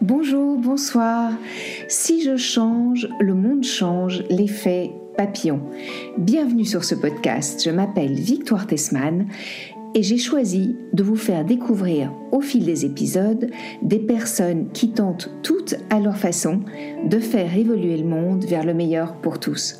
Bonjour, bonsoir. Si je change, le monde change, l'effet papillon. Bienvenue sur ce podcast. Je m'appelle Victoire Tessman et j'ai choisi de vous faire découvrir au fil des épisodes des personnes qui tentent toutes à leur façon de faire évoluer le monde vers le meilleur pour tous.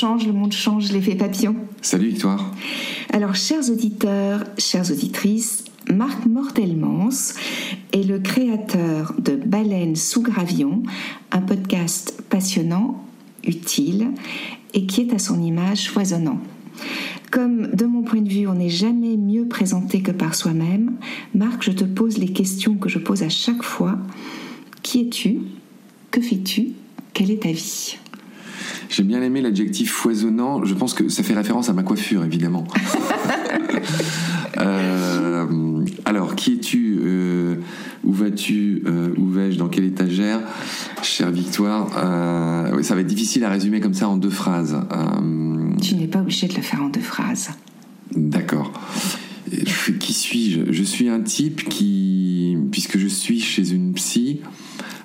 Change, le monde change, l'effet papillon. Salut Victoire. Alors, chers auditeurs, chères auditrices, Marc Mortelmans est le créateur de Baleine sous Gravion, un podcast passionnant, utile et qui est à son image foisonnant. Comme de mon point de vue, on n'est jamais mieux présenté que par soi-même, Marc, je te pose les questions que je pose à chaque fois. Qui es-tu? Que fais-tu? Quelle est ta vie? J'ai bien aimé l'adjectif foisonnant. Je pense que ça fait référence à ma coiffure, évidemment. Euh, alors, qui es-tu euh, Où vas-tu euh, Où vais-je Dans quelle étagère Chère Victoire, ça va être difficile à résumer comme ça en deux phrases. Tu n'es pas obligé de le faire en deux phrases. D'accord. Qui suis-je? Je suis un type qui, puisque je suis chez une psy,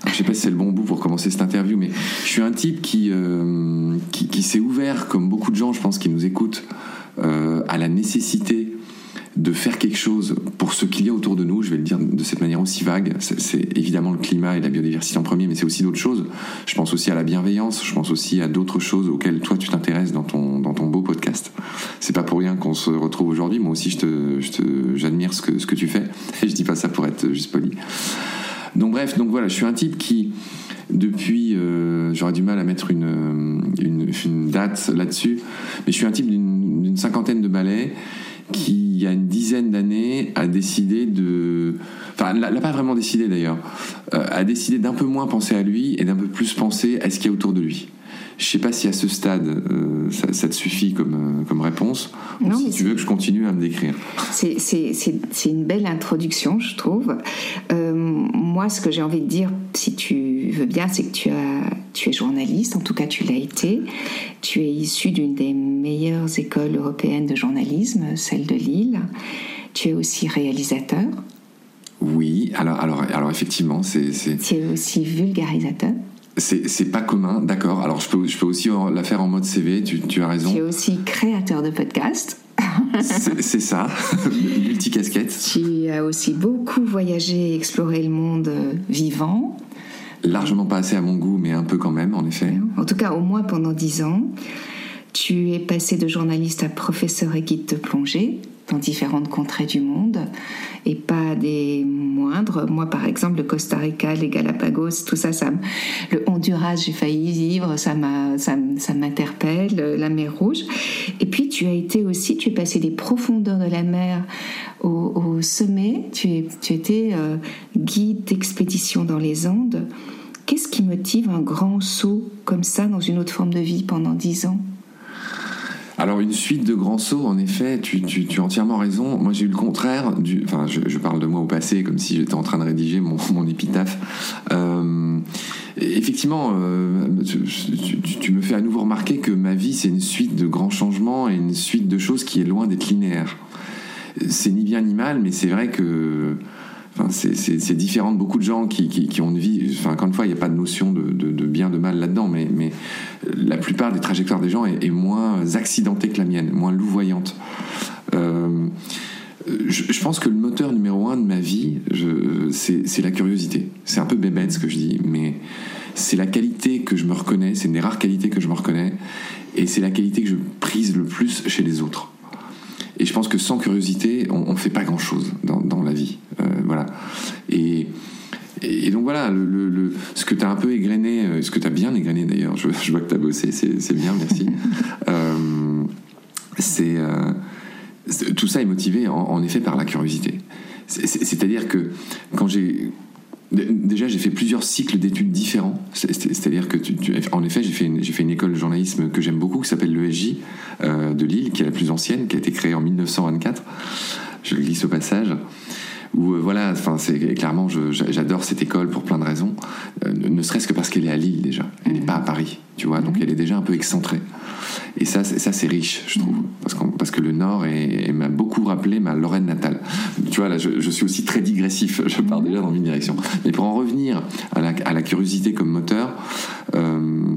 je sais pas si c'est le bon bout pour commencer cette interview, mais je suis un type qui, euh, qui, s'est ouvert, comme beaucoup de gens, je pense, qui nous écoutent, euh, à la nécessité de faire quelque chose pour ce qu'il y a autour de nous, je vais le dire de cette manière aussi vague, c'est évidemment le climat et la biodiversité en premier, mais c'est aussi d'autres choses. Je pense aussi à la bienveillance, je pense aussi à d'autres choses auxquelles toi tu t'intéresses dans ton, dans ton beau podcast. C'est pas pour rien qu'on se retrouve aujourd'hui, moi aussi j'admire ce que, ce que tu fais, et je dis pas ça pour être juste poli. Donc bref, donc voilà, je suis un type qui, depuis, euh, j'aurais du mal à mettre une, une, date là-dessus, mais je suis un type d'une cinquantaine de ballets qui, il y a une dizaine d'années, a décidé de... Enfin, l'a pas vraiment décidé d'ailleurs, euh, a décidé d'un peu moins penser à lui et d'un peu plus penser à ce qu'il y a autour de lui. Je sais pas si à ce stade euh, ça, te suffit comme, euh, comme réponse, ou si tu veux que je continue à me décrire. C'est une belle introduction, je trouve. Euh, moi, ce que j'ai envie de dire, si tu veux bien, c'est que tu, as, tu es journaliste, en tout cas tu l'as été. Tu es issu d'une des meilleures écoles européennes de journalisme, celle de Lille. Tu es aussi réalisateur. Oui, alors, alors, alors effectivement, c'est... Tu es aussi vulgarisateur. C'est pas commun, d'accord. Alors je peux, je peux aussi la faire en mode CV, tu, tu as raison. Tu es aussi créateur de podcast. C'est ça, multicasquette. Tu as aussi beaucoup voyagé et exploré le monde euh, vivant. Largement pas assez à mon goût, mais un peu quand même, en effet. En tout cas, au moins pendant dix ans. Tu es passé de journaliste à professeur et guide de plongée dans différentes contrées du monde et pas des moindres. Moi, par exemple, le Costa Rica, les Galapagos, tout ça, ça le Honduras, j'ai failli vivre, ça m'interpelle, la mer Rouge. Et puis, tu as été aussi, tu es passé des profondeurs de la mer au, sommet, tu, es, tu étais euh, guide d'expédition dans les Andes. Qu'est-ce qui motive un grand saut comme ça dans une autre forme de vie pendant dix ans? Alors une suite de grands sauts, en effet, tu, as entièrement raison. Moi j'ai eu le contraire, du, enfin je, parle de moi au passé comme si j'étais en train de rédiger mon, épitaphe. Euh, effectivement, euh, tu, me fais à nouveau remarquer que ma vie c'est une suite de grands changements et une suite de choses qui est loin d'être linéaire. C'est ni bien ni mal, mais c'est vrai que c'est différent de beaucoup de gens qui, ont une vie. Enfin, encore une fois, il n'y a pas de notion de, bien, de mal là-dedans, mais, mais, la plupart des trajectoires des gens est, moins accidentée que la mienne, moins louvoyante. Euh, je, pense que le moteur numéro un de ma vie, c'est la curiosité. C'est un peu bébête ce que je dis, mais c'est la qualité que je me reconnais, c'est une des rares qualités que je me reconnais, et c'est la qualité que je prise le plus chez les autres. Et je pense que sans curiosité, on ne fait pas grand-chose dans, la vie. Euh, voilà. Et et, donc voilà, le, ce que tu as un peu égrené, ce que tu as bien égrené d'ailleurs, je, vois que tu as bossé, c'est bien, merci. c'est tout ça est motivé en, effet par la curiosité. C'est-à-dire que quand j'ai Déjà, j'ai fait plusieurs cycles d'études différents. C'est-à-dire que, en effet, j'ai fait, une, école de journalisme que j'aime beaucoup, qui s'appelle l'ESJ euh, de Lille, qui est la plus ancienne, qui a été créée en 1924. Je le glisse au passage. Où, euh, voilà, enfin, c'est clairement, j'adore cette école pour plein de raisons. Euh, ne serait-ce que parce qu'elle est à Lille déjà. Elle n'est pas à Paris, tu vois. Donc, elle est déjà un peu excentrée. Et ça, ça c'est riche, je trouve, parce, parce que le Nord m'a beaucoup rappelé ma Lorraine natale. Tu vois, là, je, suis aussi très digressif, je pars déjà dans une direction. Mais pour en revenir à la, curiosité comme moteur, euh,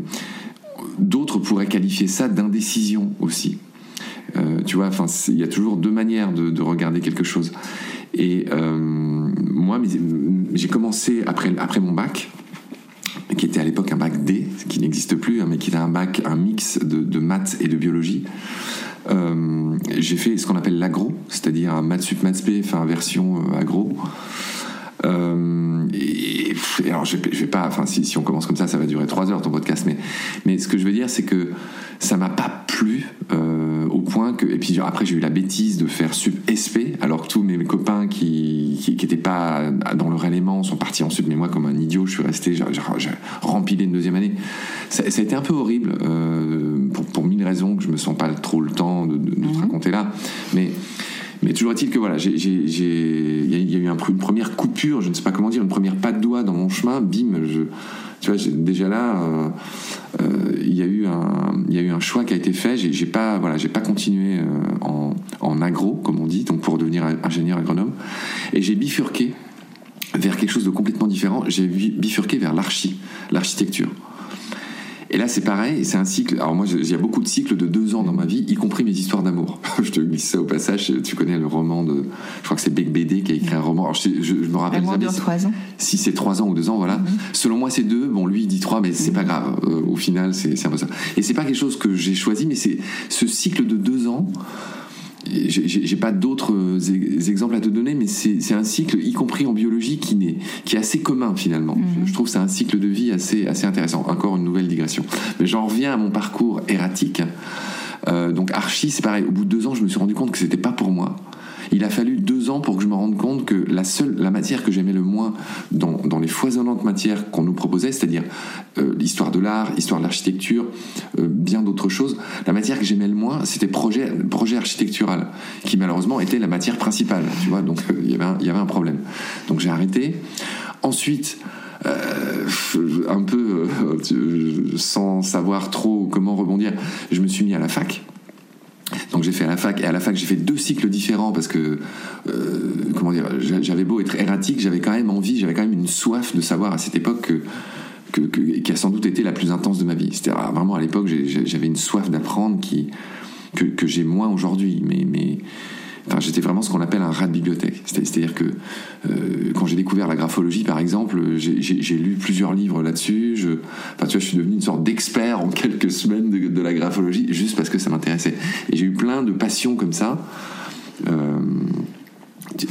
d'autres pourraient qualifier ça d'indécision aussi. Euh, tu vois, enfin, il y a toujours deux manières de, regarder quelque chose. Et euh, moi, j'ai commencé après, mon bac, qui était à l'époque un bac D, qui n'existe plus, hein, mais qui était un bac, un mix de, maths et de biologie. Euh, j'ai fait ce qu'on appelle l'agro, c'est-à-dire un maths sup maths p, enfin version agro. Euh, et, alors je vais, vais pas, enfin si, si, on commence comme ça, ça va durer trois heures ton podcast, mais mais ce que je veux dire, c'est que ça m'a pas plu euh, au point que et puis après j'ai eu la bêtise de faire sup SP, alors que tous mes, copains qui qui n'étaient pas dans leur élément sont partis en sup, mais moi comme un idiot, je suis resté, j'ai rempilé une deuxième année. Ça, a été un peu horrible euh, pour, pour mille raisons que je me sens pas trop le temps de, de, te mhm. raconter là, mais mais toujours est-il que voilà, il y, a eu un, une première coupure, je ne sais pas comment dire, une première pas de doigt dans mon chemin, bim, tu vois, déjà là, euh, euh, il y a eu un, choix qui a été fait. J'ai pas, voilà, pas continué euh, en, en agro, comme on dit, donc pour devenir ingénieur agronome, et j'ai bifurqué vers quelque chose de complètement différent. J'ai bifurqué vers l'archi, l'architecture. Et là, c'est pareil, c'est un cycle. Alors, moi, il y a beaucoup de cycles de deux ans dans ma vie, y compris mes histoires d'amour. je te glisse ça au passage. Tu connais le roman de. Je crois que c'est Beck BD qui a écrit un roman. Alors, je, je, me rappelle jamais. trois ans. Si c'est trois ans ou deux ans, voilà. Mm-hmm. Selon moi, c'est deux. Bon, lui, il dit trois, mais c'est pas mm-hmm. grave. Euh, au final, c'est un peu ça. Et c'est pas quelque chose que j'ai choisi, mais c'est ce cycle de deux ans j'ai pas d'autres exemples à te donner, mais c'est un cycle, y compris en biologie, qui, est, qui est assez commun finalement. Mhm. Je trouve que c'est un cycle de vie assez, assez intéressant. Encore une nouvelle digression. Mais j'en reviens à mon parcours erratique. Euh, donc Archie, c'est pareil. Au bout de deux ans, je me suis rendu compte que c'était pas pour moi. Il a fallu deux ans pour que je me rende compte que la seule, la matière que j'aimais le moins dans, dans, les foisonnantes matières qu'on nous proposait, c'est-à-dire euh, l'histoire de l'art, l'histoire de l'architecture, euh, bien d'autres choses, la matière que j'aimais le moins, c'était projet, architectural, qui malheureusement était la matière principale, tu vois, donc euh, il y avait il y avait un problème. Donc j'ai arrêté. Ensuite, un peu sans savoir trop comment rebondir, je me suis mis à la fac. Donc j'ai fait à la fac et à la fac j'ai fait deux cycles différents parce que euh, comment dire j'avais beau être erratique j'avais quand même envie j'avais quand même une soif de savoir à cette époque que, qui a sans doute été la plus intense de ma vie. C'était vraiment à l'époque j'avais une soif d'apprendre qui que, que j'ai moins aujourd'hui. Mais mais j'étais vraiment ce qu'on appelle un rat de bibliothèque. C'est-à-dire que euh, quand j'ai découvert la graphologie, par exemple, j'ai lu plusieurs livres là-dessus. Je, tu vois, je suis devenu une sorte d'expert en quelques semaines de, la graphologie, juste parce que ça m'intéressait. Et j'ai eu plein de passions comme ça. Euh,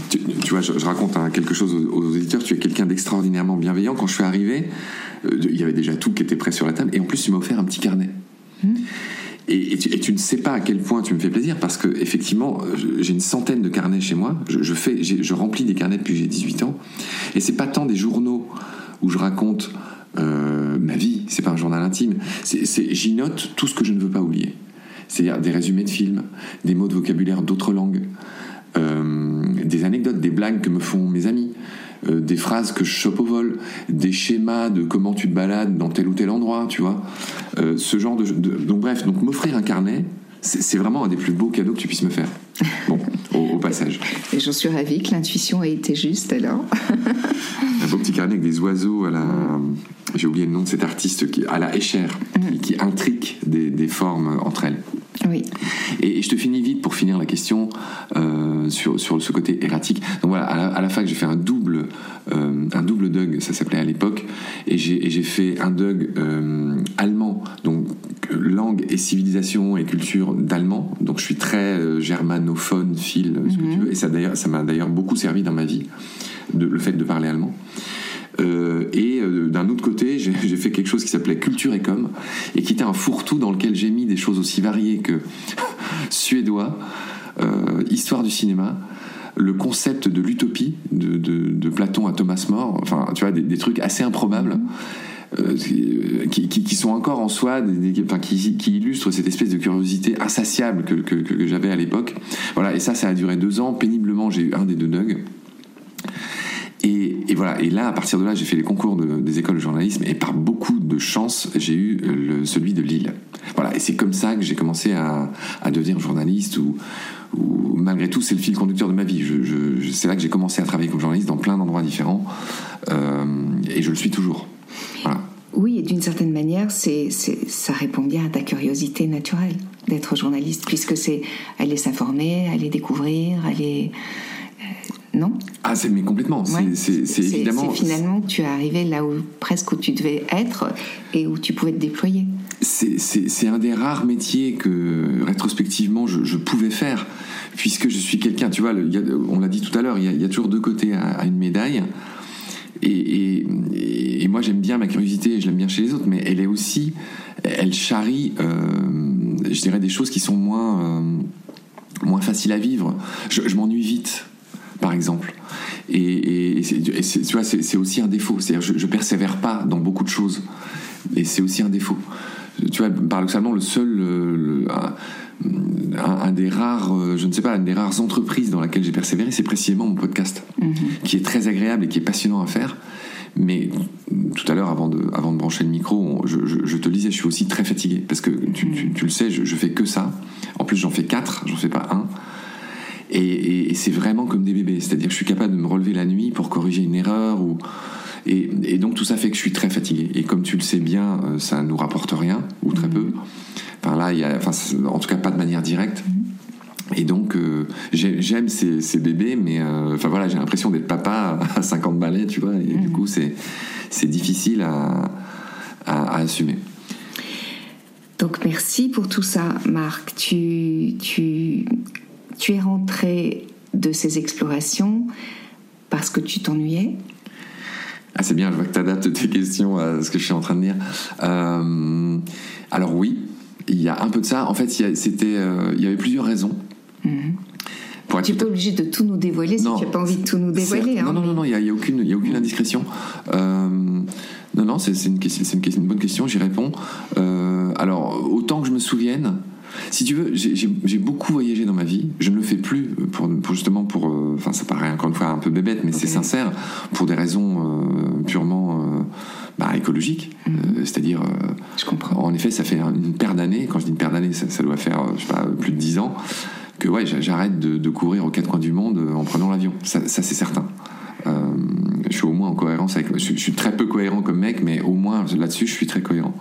tu, vois, je, raconte quelque chose aux, auditeurs. Tu es quelqu'un d'extraordinairement bienveillant. Quand je suis arrivé, euh, il y avait déjà tout qui était prêt sur la table. Et en plus, tu m'as offert un petit carnet. Mmh. Et, tu, ne sais pas à quel point tu me fais plaisir parce que effectivement, j'ai une centaine de carnets chez moi. Je, fais, je remplis des carnets depuis j'ai 18 ans. Et c'est pas tant des journaux où je raconte euh, ma vie. C'est pas un journal intime. J'y note tout ce que je ne veux pas oublier. C'est-à-dire des résumés de films, des mots de vocabulaire d'autres langues, euh, des anecdotes, des blagues que me font mes amis. Euh, des phrases que je chope au vol, des schémas de comment tu te balades dans tel ou tel endroit, tu vois. Euh, ce genre de, Donc bref, donc m'offrir un carnet, c'est vraiment un des plus beaux cadeaux que tu puisses me faire. Bon, au, passage. Et j'en suis ravie que l'intuition ait été juste alors. un beau petit carnet avec des oiseaux à la. J'ai oublié le nom de cet artiste qui, à la échère, mm. qui, intrique des, des formes entre elles. Oui. Et, je te finis vite pour finir la question euh, sur, sur ce côté erratique. Donc voilà, à la, fac, j'ai fait un double, euh, un double DUG, ça s'appelait à l'époque, et j'ai fait un DUG euh, allemand, donc langue et civilisation et culture d'allemand. Donc je suis très germanophone, fil, ce que tu mhm. veux, et ça m'a d'ailleurs beaucoup servi dans ma vie, de, le fait de parler allemand. Euh, et euh, d'un autre côté, j'ai fait quelque chose qui s'appelait Culture et Com, et qui était un fourre-tout dans lequel j'ai mis des choses aussi variées que suédois, euh, histoire du cinéma, le concept de l'utopie de, de, Platon à Thomas More, enfin, tu vois, des, trucs assez improbables. Qui, qui, sont encore en soi, qui, illustrent cette espèce de curiosité insatiable que, j'avais à l'époque. Voilà, et ça, ça a duré deux ans. Péniblement, j'ai eu un des deux nugs. Et, voilà. Et là, à partir de là, j'ai fait les concours des écoles de journalisme et par beaucoup de chance, j'ai eu le, celui de Lille. Voilà. Et c'est comme ça que j'ai commencé à, devenir journaliste ou, malgré tout, c'est le fil conducteur de ma vie. C'est là que j'ai commencé à travailler comme journaliste dans plein d'endroits différents euh, et je le suis toujours. Voilà. Oui, et d'une certaine manière, c'est, ça répond bien à ta curiosité naturelle d'être journaliste, puisque c'est aller s'informer, aller découvrir, aller non? Ah, c'est mais complètement. C'est évidemment. finalement tu es arrivé là où presque où tu devais être et où tu pouvais te déployer. C'est un des rares métiers que rétrospectivement je, pouvais faire, puisque je suis quelqu'un. Tu vois, on l'a dit tout à l'heure, il, y, a toujours deux côtés à, une médaille. Et, moi j'aime bien ma curiosité, je l'aime bien chez les autres, mais elle est aussi, elle charrie, euh, je dirais des choses qui sont moins, euh, moins faciles à vivre. je m'ennuie vite par exemple. Et, tu vois, c'est aussi un défaut. C'est-à-dire, je, je persévère pas dans beaucoup de choses. Et c'est aussi un défaut. Tu vois, paradoxalement, le seul, un, des rares, euh, je ne sais pas, une des rares entreprises dans laquelle j'ai persévéré, c'est précisément mon podcast, mhm. qui est très agréable et qui est passionnant à faire. Mais tout à l'heure, avant de, avant de brancher le micro, je, je, te disais, je suis aussi très fatigué parce que tu, tu, tu le sais, je, je, fais que ça. En plus, j'en fais quatre, j'en fais pas un. Et, c'est vraiment comme des bébés. C'est-à-dire que je suis capable de me relever la nuit pour corriger une erreur. Ou, et, donc tout ça fait que je suis très fatigué. Et comme tu le sais bien, euh, ça ne nous rapporte rien, ou très peu. Enfin là, il y a, enfin, en tout cas pas de manière directe. Et donc, euh, j'aime ces, bébés, mais euh, enfin voilà, j'ai l'impression d'être papa à 50 balais, tu vois, et du mmh. coup, c'est difficile à, à, assumer. Donc, merci pour tout ça, Marc. Tu, tu tu es rentré de ces explorations parce que tu t'ennuyais? Ah, c'est bien, je vois que tu adaptes tes questions à ce que je suis en train de dire. Euh, alors oui, il y a un peu de ça. En fait, c'était, euh, il y avait plusieurs raisons. Mhm. tu n'es pas obligé de tout nous dévoiler si tu n'as pas envie de tout nous dévoiler. Hein, non, non, non, il n'y a, aucune, y a aucune indiscrétion. Euh, non, non, c'est une, une, une, bonne question, j'y réponds. alors, autant que je me souvienne, si tu veux, j'ai beaucoup voyagé dans ma vie. Je ne le fais plus pour, justement pour. Euh, enfin, ça paraît encore une fois un peu bébête, mais c'est sincère pour des raisons euh, purement euh, bah, écologiques. Mhm. C'est-à-dire. je comprends. En effet, ça fait une paire d'années. Quand je dis une paire d'années, ça, doit faire, je sais pas, plus de dix ans que ouais, j'arrête de, courir aux quatre coins du monde en prenant l'avion. Ça, c'est certain. je suis au moins en cohérence avec. Je, je, suis très peu cohérent comme mec, mais au moins là-dessus, je suis très cohérent.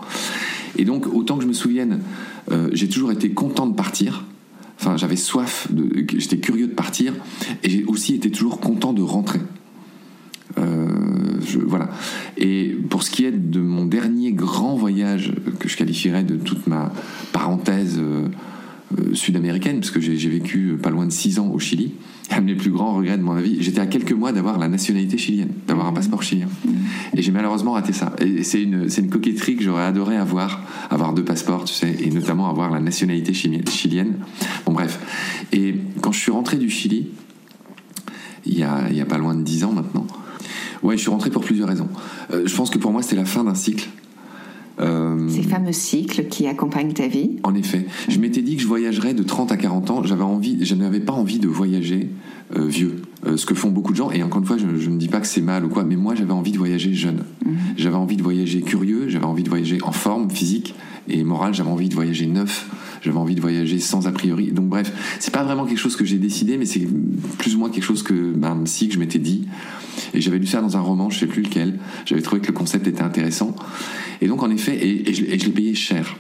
Et donc, autant que je me souvienne, euh, j'ai toujours été content de partir. Enfin, j'avais soif, j'étais curieux de partir, et j'ai aussi été toujours content de rentrer. Euh, voilà. Et pour ce qui est de mon dernier grand voyage que je qualifierais de toute ma parenthèse euh, sud-américaine, parce que j'ai vécu pas loin de six ans au Chili, un de mes plus grands regrets de mon vie, j'étais à quelques mois d'avoir la nationalité chilienne, d'avoir un passeport chilien. Et j'ai malheureusement raté ça. Et c'est une, une coquetterie que j'aurais adoré avoir, avoir deux passeports, tu sais, et notamment avoir la nationalité chilienne. Bon, bref. Et quand je suis rentré du Chili, il y a, il y a pas loin de dix ans maintenant, ouais, je suis rentré pour plusieurs raisons. Euh, je pense que pour moi, c'était la fin d'un cycle. Euh, Ces fameux cycles qui accompagnent ta vie. En effet. Je m'étais dit que je voyagerais de 30 à 40 ans. J'avais envie, je n'avais pas envie de voyager euh, vieux. Euh, ce que font beaucoup de gens. Et encore une fois, je ne me dis pas que c'est mal ou quoi, mais moi, j'avais envie de voyager jeune. Mhm. J'avais envie de voyager curieux, j'avais envie de voyager en forme physique et morale, j'avais envie de voyager neuf, j'avais envie de voyager sans a priori. Donc bref, c'est pas vraiment quelque chose que j'ai décidé, mais c'est plus ou moins quelque chose que ben, si que je m'étais dit. Et j'avais lu ça dans un roman, je sais plus lequel. J'avais trouvé que le concept était intéressant. Et donc en effet, et, je, l'ai payé cher.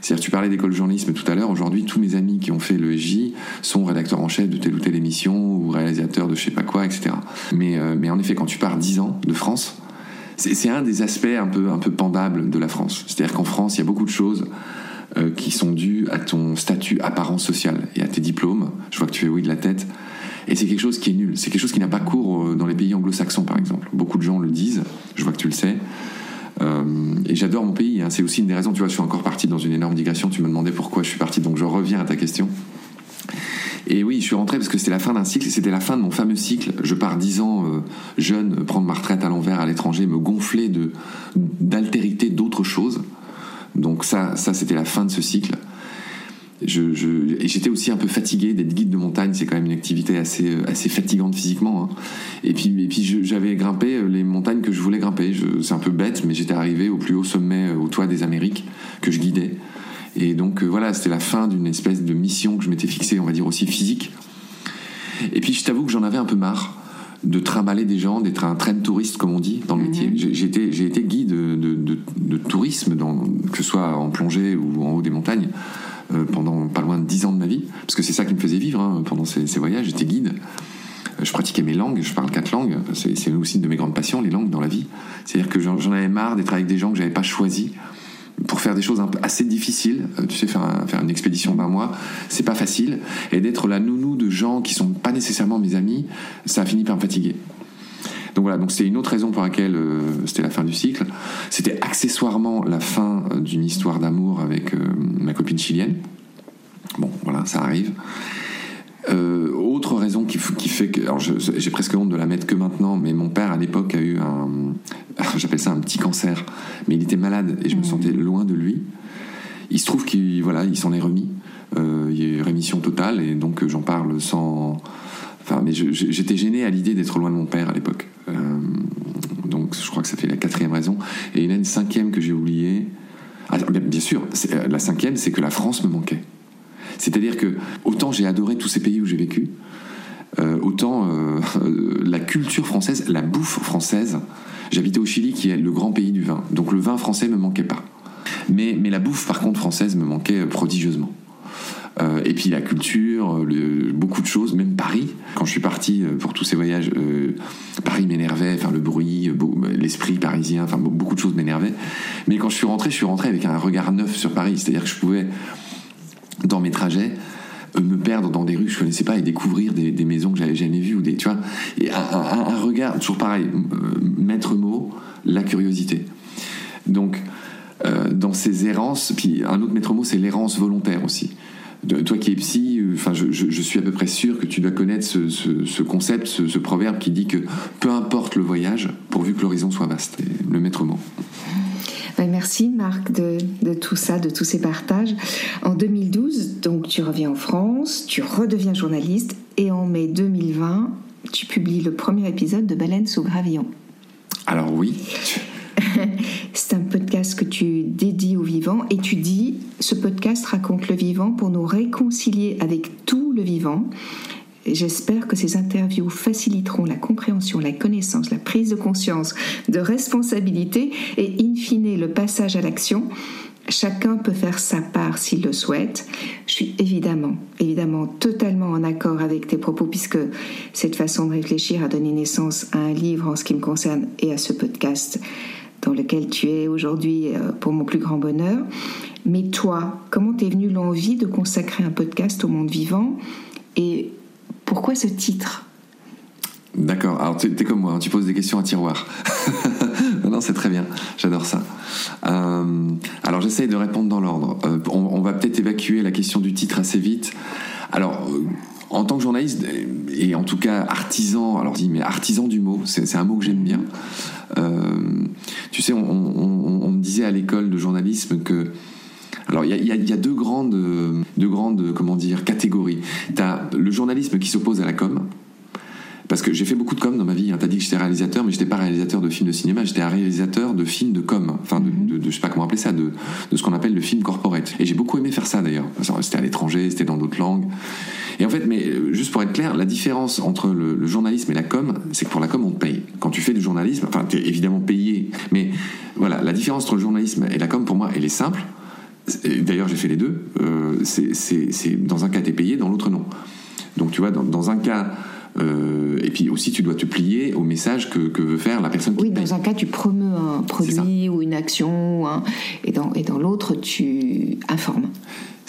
C'est-à-dire, tu parlais d'école de journalisme tout à l'heure. Aujourd'hui, tous mes amis qui ont fait le EJ sont rédacteurs en chef de telle ou telle émission ou réalisateurs de je sais pas quoi, etc. Mais, euh, mais en effet, quand tu pars 10 ans de France, c'est un des aspects un peu, un peu pendables de la France. C'est-à-dire qu'en France, il y a beaucoup de choses euh, qui sont dues à ton statut apparent social et à tes diplômes. Je vois que tu fais oui de la tête. Et c'est quelque chose qui est nul. C'est quelque chose qui n'a pas cours euh, dans les pays anglo-saxons, par exemple. Beaucoup de gens le disent. Je vois que tu le sais. Euh, et j'adore mon pays. Hein. C'est aussi une des raisons. Tu vois, je suis encore parti dans une énorme digression. Tu me demandais pourquoi je suis parti. Donc je reviens à ta question. Et oui, je suis rentré parce que c'était la fin d'un cycle, c'était la fin de mon fameux cycle. Je pars dix ans euh, jeune, prendre ma retraite à l'envers à l'étranger, me gonfler de d'altérité, d'autres choses. Donc ça, ça c'était la fin de ce cycle. Et j'étais aussi un peu fatigué d'être guide de montagne. C'est quand même une activité assez, assez fatigante physiquement. Hein. Et puis, j'avais grimpé euh, les montagnes que je voulais grimper. c'est un peu bête, mais j'étais arrivé au plus haut sommet, euh, au toit des Amériques, que je guidais. Et donc euh, voilà, c'était la fin d'une espèce de mission que je m'étais fixée, on va dire aussi physique. Et puis je t'avoue que j'en avais un peu marre de trimballer des gens, d'être un train touriste comme on dit dans le métier. Mhm. J'ai été, j'ai été guide de, de, tourisme, dans, que ce soit en plongée ou en haut des montagnes, euh, pendant pas loin de 10 ans de ma vie, parce que c'est ça qui me faisait vivre hein, pendant ces, ces, voyages. J'étais guide, euh, je pratiquais mes langues, je parle quatre langues, c'est aussi une de mes grandes passions, les langues dans la vie. C'est-à-dire que j'en avais marre d'être avec des gens que j'avais pas choisis pour faire des choses assez difficiles. Euh, tu sais, faire, faire une expédition d'un mois, c'est pas facile. Et d'être la nounou de gens qui sont pas nécessairement mes amis, ça a fini par me fatiguer. Donc voilà, donc une autre raison pour laquelle euh, c'était la fin du cycle. C'était accessoirement la fin euh, d'une histoire d'amour avec ma copine chilienne. Bon, voilà, ça arrive. Autre raison qui, qui fait que, alors j'ai presque honte de la mettre que maintenant, mais mon père à l'époque a eu un, j'appelle ça un petit cancer, mais il était malade et je me mmh. sentais loin de lui. Il se trouve qu'il voilà, il s'en est remis. Euh, il y a eu rémission totale et donc j'en parle sans. Enfin, mais j'étais gêné à l'idée d'être loin de mon père à l'époque. Euh, donc je crois que ça fait la quatrième raison. Et il y en a une cinquième que j'ai oubliée. Ah, bien sûr, euh, la cinquième, c'est que la France me manquait. C'est-à-dire que autant j'ai adoré tous ces pays où j'ai vécu, autant la culture française, la bouffe française, J'habitais au Chili, qui est le grand pays du vin. Donc le vin français me manquait pas. Mais, mais la bouffe, par contre, française me manquait prodigieusement. Euh, et puis la culture, beaucoup de choses, même Paris. Quand je suis parti euh, pour tous ces voyages, euh, Paris m'énervait, enfin le bruit, l'esprit parisien, enfin beaucoup de choses m'énervaient. Mais quand je suis rentré, je suis rentré avec un regard neuf sur Paris, c'est-à-dire que je pouvais, dans mes trajets, me perdre dans des rues que je connaissais pas et découvrir des, maisons que j'avais jamais vues ou des tu vois et un, regard toujours pareil euh, maître mot la curiosité donc euh, dans ces errances puis un autre maître mot c'est l'errance volontaire aussi toi qui es psy, euh, enfin, je, suis à peu près sûr que tu dois connaître ce, concept, ce, proverbe qui dit que peu importe le voyage, pourvu que l'horizon soit vaste. Le maître mot. Merci Marc de, tout ça, de tous ces partages. En 2012, donc tu reviens en France, tu redeviens journaliste et en mai 2020, tu publies le premier épisode de Baleine sous gravillon. Alors oui. C'est un podcast que tu dédies au vivant et tu dis ce podcast raconte le vivant pour nous réconcilier avec tout le vivant J'espère que ces interviews faciliteront la compréhension, la connaissance, la prise de conscience, de responsabilité et in fine le passage à l'action. Chacun peut faire sa part s'il le souhaite. Je suis évidemment, évidemment totalement en accord avec tes propos puisque cette façon de réfléchir a donné naissance à un livre en ce qui me concerne et à ce podcast dans lequel tu es aujourd'hui euh, pour mon plus grand bonheur. Mais toi, comment t'es venue l'envie de consacrer un podcast au monde vivant? Et pourquoi ce titre? D'accord, alors tu es comme moi, hein, tu poses des questions à tiroir. non, c'est très bien, j'adore ça. Euh, alors j'essaye de répondre dans l'ordre. Euh, on, va peut-être évacuer la question du titre assez vite. Alors, euh, en tant que journaliste, et en tout cas artisan, alors dis, mais artisan du mot, c'est un mot que j'aime bien. tu sais, on, me disait à l'école de journalisme que alors il y, a, deux grandes, deux grandes, comment dire, catégories. Tu as le journalisme qui s'oppose à la com. Parce que j'ai fait beaucoup de com dans ma vie. Hein. T'as dit que j'étais réalisateur, mais j'étais pas réalisateur de films de cinéma, j'étais un réalisateur de films de com. Enfin, de, de, je sais pas comment appeler ça, de, de ce qu'on appelle le film corporate. Et j'ai beaucoup aimé faire ça d'ailleurs. C'était à l'étranger, c'était dans d'autres langues. Et en fait, mais euh, juste pour être clair, la différence entre le, journalisme et la com, c'est que pour la com, on te paye. Quand tu fais du journalisme, enfin, tu es évidemment payé. Mais voilà, la différence entre le journalisme et la com, pour moi, elle est simple. D'ailleurs, j'ai fait les deux. Euh, c'est dans un cas, tu es payé, dans l'autre, non. Donc, tu vois, dans, un cas. Euh, et puis aussi, tu dois te plier au message que, veut faire la personne qui Oui, dans un cas, tu promeus un produit ou une action, et dans, et dans l'autre, tu informes.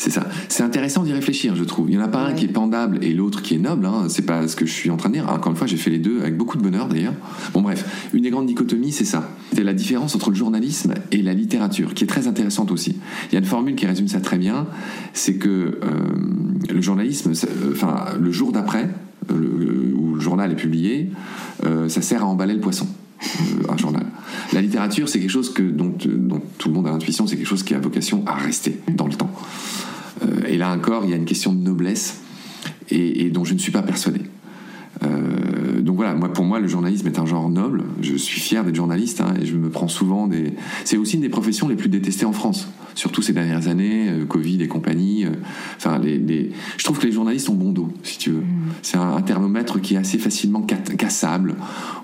C'est ça. C'est intéressant d'y réfléchir, je trouve. Il n'y en a pas un qui est pendable et l'autre qui est noble. Hein. C'est pas ce que je suis en train de dire. Encore une fois, j'ai fait les deux avec beaucoup de bonheur d'ailleurs. Bon, bref, une des grandes dichotomies, c'est ça. C'est la différence entre le journalisme et la littérature, qui est très intéressante aussi. Il y a une formule qui résume ça très bien. C'est que euh, le journalisme, euh, enfin, le jour d'après, euh, où le journal est publié, ça sert à emballer le poisson. un journal. La littérature, c'est quelque chose que, dont, dont, tout le monde a l'intuition, c'est quelque chose qui a vocation à rester dans le temps. Euh, et là encore, il y a une question de noblesse et, dont je ne suis pas persuadé. Euh, donc voilà, moi, pour moi, le journalisme est un genre noble. Je suis fier d'être journaliste hein, et je me prends souvent des. C'est aussi une des professions les plus détestées en France, surtout ces dernières années, euh, Covid et compagnie. enfin, les, je trouve que les journalistes ont bon dos, si tu veux. Mm. C'est un, thermomètre qui est assez facilement cassable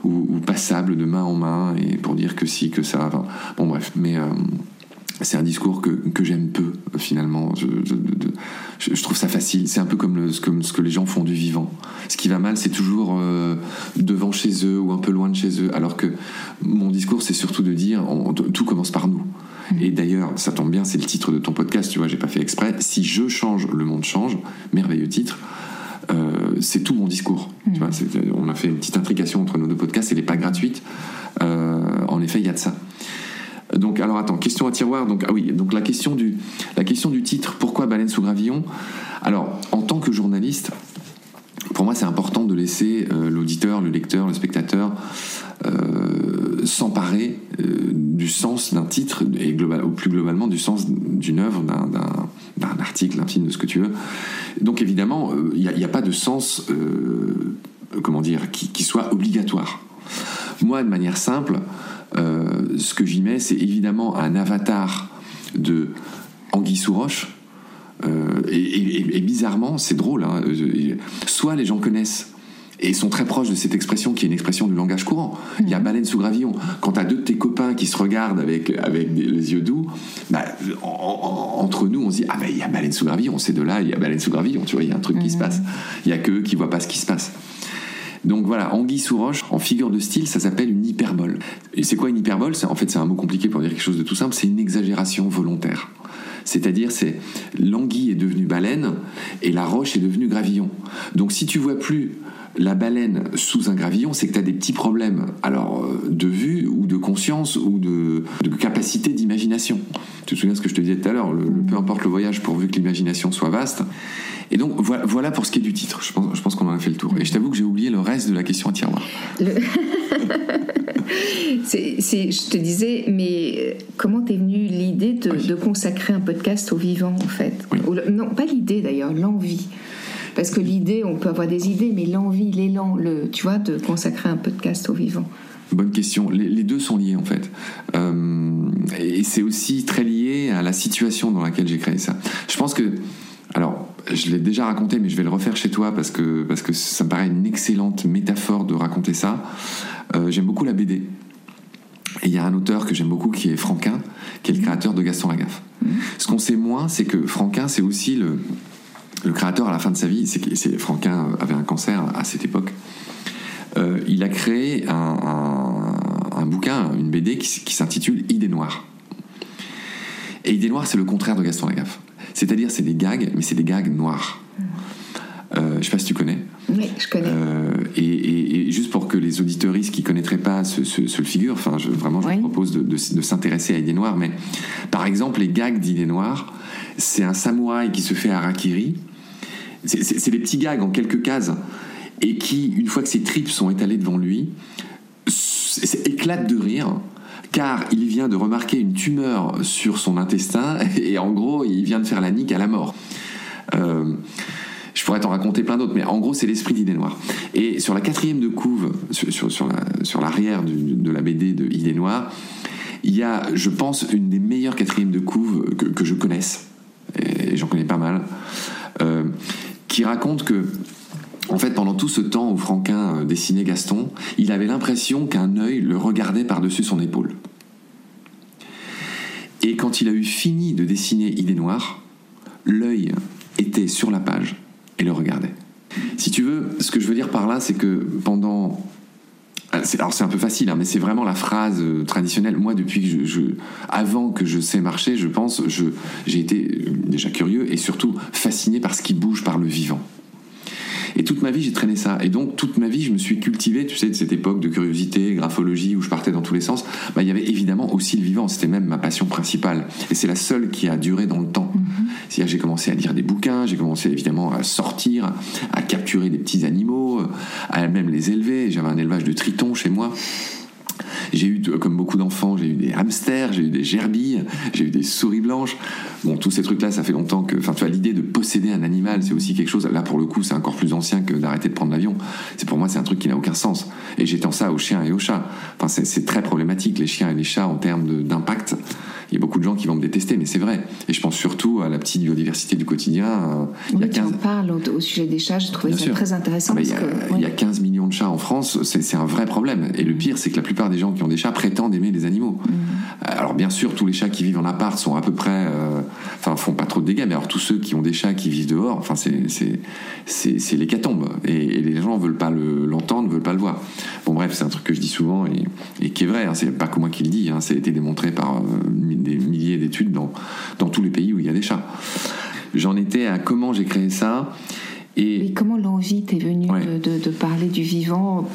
ou, passable de main en main et pour dire que si, que ça. bon, bref, mais c'est un discours que, que j'aime peu finalement. Je, je, je, trouve ça facile. C'est un peu comme, le, ce, que, ce que les gens font du vivant. Ce qui va mal, c'est toujours euh, devant chez eux ou un peu loin de chez eux. Alors que mon discours, c'est surtout de dire tout commence par nous. Mmh. Et d'ailleurs, ça tombe bien, c'est le titre de ton podcast. Tu vois, j'ai pas fait exprès. Si je change, le monde change. Merveilleux titre. Euh, c'est tout mon discours. Tu mmh. vois, on a fait une petite intrication entre nos deux podcasts. Elle n'est pas gratuite. Euh, en effet, il y a de ça. Donc, alors attends, question à tiroir. Donc, ah oui, donc la question du, la question du titre, pourquoi Baleine sous gravillon? Alors, en tant que journaliste, pour moi, c'est important de laisser euh, l'auditeur, le lecteur, le spectateur euh, s'emparer euh, du sens d'un titre et ou plus globalement du sens d'une œuvre, d'un article, d'un film, de ce que tu veux. Donc, évidemment, il n'y a, pas de sens, comment dire, qui soit obligatoire. Moi, de manière simple, euh, ce que j'y mets, c'est évidemment un avatar de Anguille sous roche. Euh, et, bizarrement, c'est drôle. Hein, soit les gens connaissent et sont très proches de cette expression qui est une expression du langage courant. Il y a mhm. baleine sous gravillon. Quand tu as deux de tes copains qui se regardent avec, avec les yeux doux, bah, entre nous, on se dit Ah, ben il y a baleine sous gravillon, c'est de là, il y a baleine sous gravillon, tu vois, il y a un truc qui se mhm. passe. Il y a qu'eux qui voient pas ce qui se passe. Donc voilà, anguille sous roche, en figure de style, ça s'appelle une hyperbole. Et c'est quoi une hyperbole? En fait, c'est un mot compliqué pour dire quelque chose de tout simple, c'est une exagération volontaire. C'est-à-dire, c'est l'anguille est devenue baleine et la roche est devenue gravillon. Donc si tu vois plus la baleine sous un gravillon, c'est que tu as des petits problèmes, alors euh, de vue ou de conscience ou de, capacité d'imagination. Tu te souviens ce que je te disais tout à l'heure, peu importe le voyage pourvu que l'imagination soit vaste. Et donc voilà, pour ce qui est du titre. Je pense, je pense qu'on en a fait le tour. Et je t'avoue que j'ai oublié le reste de la question à tiroir. je te disais, mais euh, comment t'es venue l'idée de, consacrer un podcast au vivant en fait? Non, pas l'idée d'ailleurs, l'envie. Parce que l'idée, on peut avoir des idées, mais l'envie, l'élan, le, tu vois, de consacrer un podcast au vivant. Bonne question. Les, deux sont liés en fait. Euh, et c'est aussi très lié à la situation dans laquelle j'ai créé ça. Je pense que, alors, je l'ai déjà raconté, mais je vais le refaire chez toi parce que, parce que ça me paraît une excellente métaphore de raconter ça. Euh, j'aime beaucoup la BD. Et il y a un auteur que j'aime beaucoup qui est Franquin, qui est le créateur de Gaston Lagaffe. Ce qu'on sait moins, c'est que Franquin, c'est aussi le, le créateur à la fin de sa vie. C'est Franquin avait un cancer à cette époque. Euh, il a créé un, un, bouquin, une BD qui, s'intitule Idées noires. Et Idées noires, c'est le contraire de Gaston Lagaffe. C'est-à-dire, c'est des gags, mais c'est des gags noirs. Euh, je sais pas si tu connais. Oui, je connais. Euh, et, juste pour que les auditeuristes qui connaîtraient pas ce, ce, figure, enfin, je, vraiment, je propose de, de, s'intéresser à Idées Noires. Mais par exemple, les gags d'Idées Noires, c'est un samouraï qui se fait harakiri. C'est des petits gags en quelques cases et qui, une fois que ses tripes sont étalées devant lui, éclate de rire car il vient de remarquer une tumeur sur son intestin et en gros il vient de faire la nique à la mort. Euh, je pourrais t'en raconter plein d'autres, mais en gros c'est l'esprit d'Idée Noire. Et sur la quatrième de couve, sur, l'arrière de la BD de Idée Noire, il y a, je pense, une des meilleures quatrièmes de couve que, je connaisse, et j'en connais pas mal, euh, qui raconte que en fait, pendant tout ce temps où Franquin euh, dessinait Gaston, il avait l'impression qu'un œil le regardait par-dessus son épaule. Et quand il a eu fini de dessiner Idée Noire, l'œil était sur la page et le regardait. Si tu veux, ce que je veux dire par là, c'est que pendant ah, alors c'est un peu facile, hein, mais c'est vraiment la phrase euh, traditionnelle. Moi, depuis que je, avant que je sais marcher, je pense, j'ai été euh, déjà curieux et surtout fasciné par ce qui bouge par le vivant. Et toute ma vie, j'ai traîné ça. Et donc, toute ma vie, je me suis cultivé, tu sais, de cette époque de curiosité, graphologie, où je partais dans tous les sens. Bah, il y avait évidemment aussi le vivant. C'était même ma passion principale. Et c'est la seule qui a duré dans le temps. Mm-hmm. C'est-à-dire, j'ai commencé à lire des bouquins, j'ai commencé évidemment à sortir, à capturer des petits animaux, à même les élever. J'avais un élevage de tritons chez moi. J'ai eu, comme beaucoup d'enfants, j'ai eu des hamsters, j'ai eu des gerbilles, j'ai eu des souris blanches. Bon, tous ces trucs-là, ça fait longtemps que. Enfin, tu vois, l'idée de posséder un animal, c'est aussi quelque chose. Là, pour le coup, c'est encore plus ancien que d'arrêter de prendre l'avion. C'est pour moi, c'est un truc qui n'a aucun sens. Et j'étends ça aux chiens et aux chats. Enfin, c'est très problématique, les chiens et les chats, en termes d'impact. Il y a beaucoup de gens qui vont me détester, mais c'est vrai. Et je pense surtout à la petite biodiversité du quotidien. Euh, il y a 15... parles au, sujet des chats, je trouvais ça très intéressant. il, y a, il, y a, 15 millions de chats en France, c'est un vrai problème. Et le pire, c'est que la plupart des gens qui ont des chats prétendent aimer les animaux. Mm. Alors bien sûr, tous les chats qui vivent en appart sont à peu près, euh, enfin, font pas trop de dégâts. Mais alors tous ceux qui ont des chats qui vivent dehors, enfin, c'est l'hécatombe. Et, et les gens veulent pas l'entendre, ne veulent pas le voir. Bon bref, c'est un truc que je dis souvent et, qui est vrai. Hein, c'est pas que moi qui le dis. Hein, ça a été démontré par euh, des milliers d'études dans, dans tous les pays où il y a des chats. J'en étais à comment j'ai créé ça. Et, comment l'envie t'est venue de, parler du vivant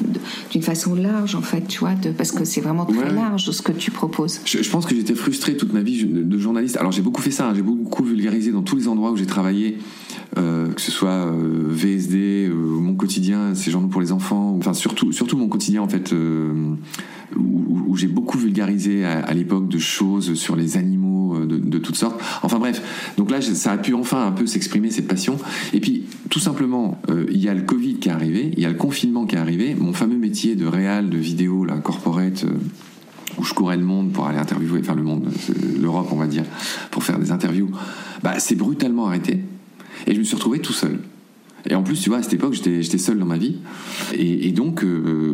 d'une façon large, en fait, tu vois, parce que c'est vraiment très large ce que tu proposes. Je, pense que j'étais frustré toute ma vie de, journaliste. Alors j'ai beaucoup fait ça, hein. j'ai beaucoup vulgarisé dans tous les endroits où j'ai travaillé, euh, que ce soit euh, VSD, euh, mon quotidien, ces journaux pour les enfants, enfin surtout, surtout mon quotidien en fait où, j'ai beaucoup vulgarisé à, l'époque de choses sur les animaux euh, de, toutes sortes. Enfin bref, donc là, ça a pu enfin un peu s'exprimer, cette passion. Et puis, tout simplement, euh, il y a le Covid qui est arrivé, il y a le confinement qui est arrivé. Mon fameux métier de réal, de vidéo, la corporate, euh, où je courais le monde pour aller interviewer, faire le monde, l'Europe, on va dire, pour faire des interviews, bah, c'est brutalement arrêté. Et je me suis retrouvé tout seul. Et en plus, tu vois, à cette époque, j'étais seul dans ma vie. Et, donc,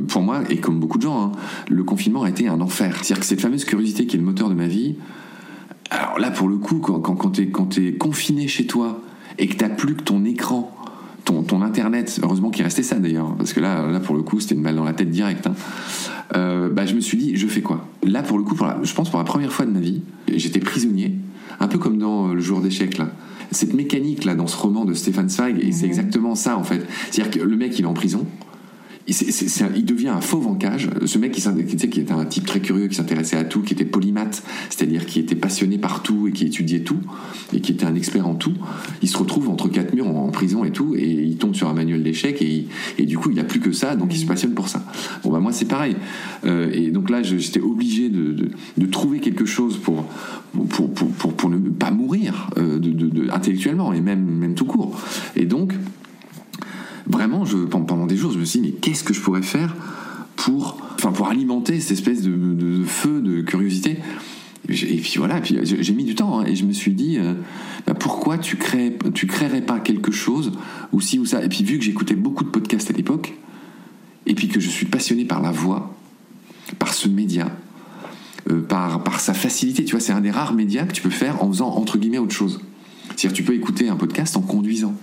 pour moi, et comme beaucoup de gens, hein, le confinement a été un enfer. C'est-à-dire que cette fameuse curiosité qui est le moteur de ma vie, alors là, pour le coup, quand, quand, quand tu es, confiné chez toi et que tu plus que ton écran, ton, ton Internet, heureusement qu'il restait ça d'ailleurs, parce que là, là, pour le coup, c'était une balle dans la tête directe. Hein. Euh, bah, je me suis dit, je fais quoi? Là, pour le coup, je pense pour la première fois de ma vie, j'étais prisonnier, un peu comme dans euh, le jour d'échec, là cette mécanique là dans ce roman de Stéphane Zweig, et c'est mhm. exactement ça en fait. C'est-à-dire que le mec il est en prison, il devient un fauve en cage. Ce mec qui, qui était un type très curieux, qui s'intéressait à tout, qui était polymathe, c'est-à-dire qui était passionné par tout et qui étudiait tout, et qui était un expert en tout, il se retrouve entre quatre murs en, prison et tout, et il tombe sur un manuel d'échecs, et, du coup il n'a plus que ça, donc il se passionne pour ça. Bon bah moi c'est pareil. Euh, et donc là j'étais obligé de, trouver quelque chose pour, pour, pour, pour, ne pas mourir euh, de, intellectuellement, et même, même tout court. Et donc vraiment, pendant des jours, je me suis dit, mais qu'est-ce que je pourrais faire pour, enfin, pour alimenter cette espèce de, feu de curiosité? Et puis voilà, puis j'ai mis du temps hein, et je me suis dit euh, bah, pourquoi tu crées, tu créerais pas quelque chose ou si ou ça? Et puis vu que j'écoutais beaucoup de podcasts à l'époque et puis que je suis passionné par la voix, par ce média, euh, par, par sa facilité, tu vois, c'est un des rares médias que tu peux faire en faisant entre guillemets autre chose. C'est-à-dire tu peux écouter un podcast en conduisant.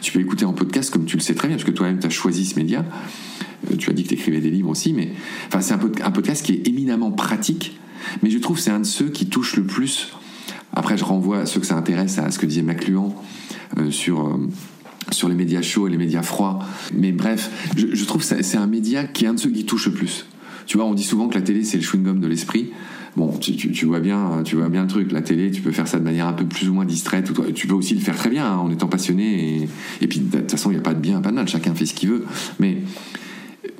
Tu peux écouter en podcast comme tu le sais très bien, parce que toi-même, tu as choisi ce média. Euh, tu as dit que tu écrivais des livres aussi, mais enfin, c'est un, podcast qui est éminemment pratique, mais je trouve que c'est un de ceux qui touche le plus. Après, je renvoie à ceux que ça intéresse à ce que disait McLuhan euh, sur. Euh, sur les médias chauds et les médias froids. Mais bref, je, trouve que c'est un média qui est un de ceux qui touche le plus. Tu vois, on dit souvent que la télé, c'est le chewing-gum de l'esprit. Bon, tu, vois bien, tu vois bien le truc. La télé, tu peux faire ça de manière un peu plus ou moins distraite. Tu peux aussi le faire très bien hein, en étant passionné. Et, et puis, de toute façon, il n'y a pas de bien, pas de mal. Chacun fait ce qu'il veut. Mais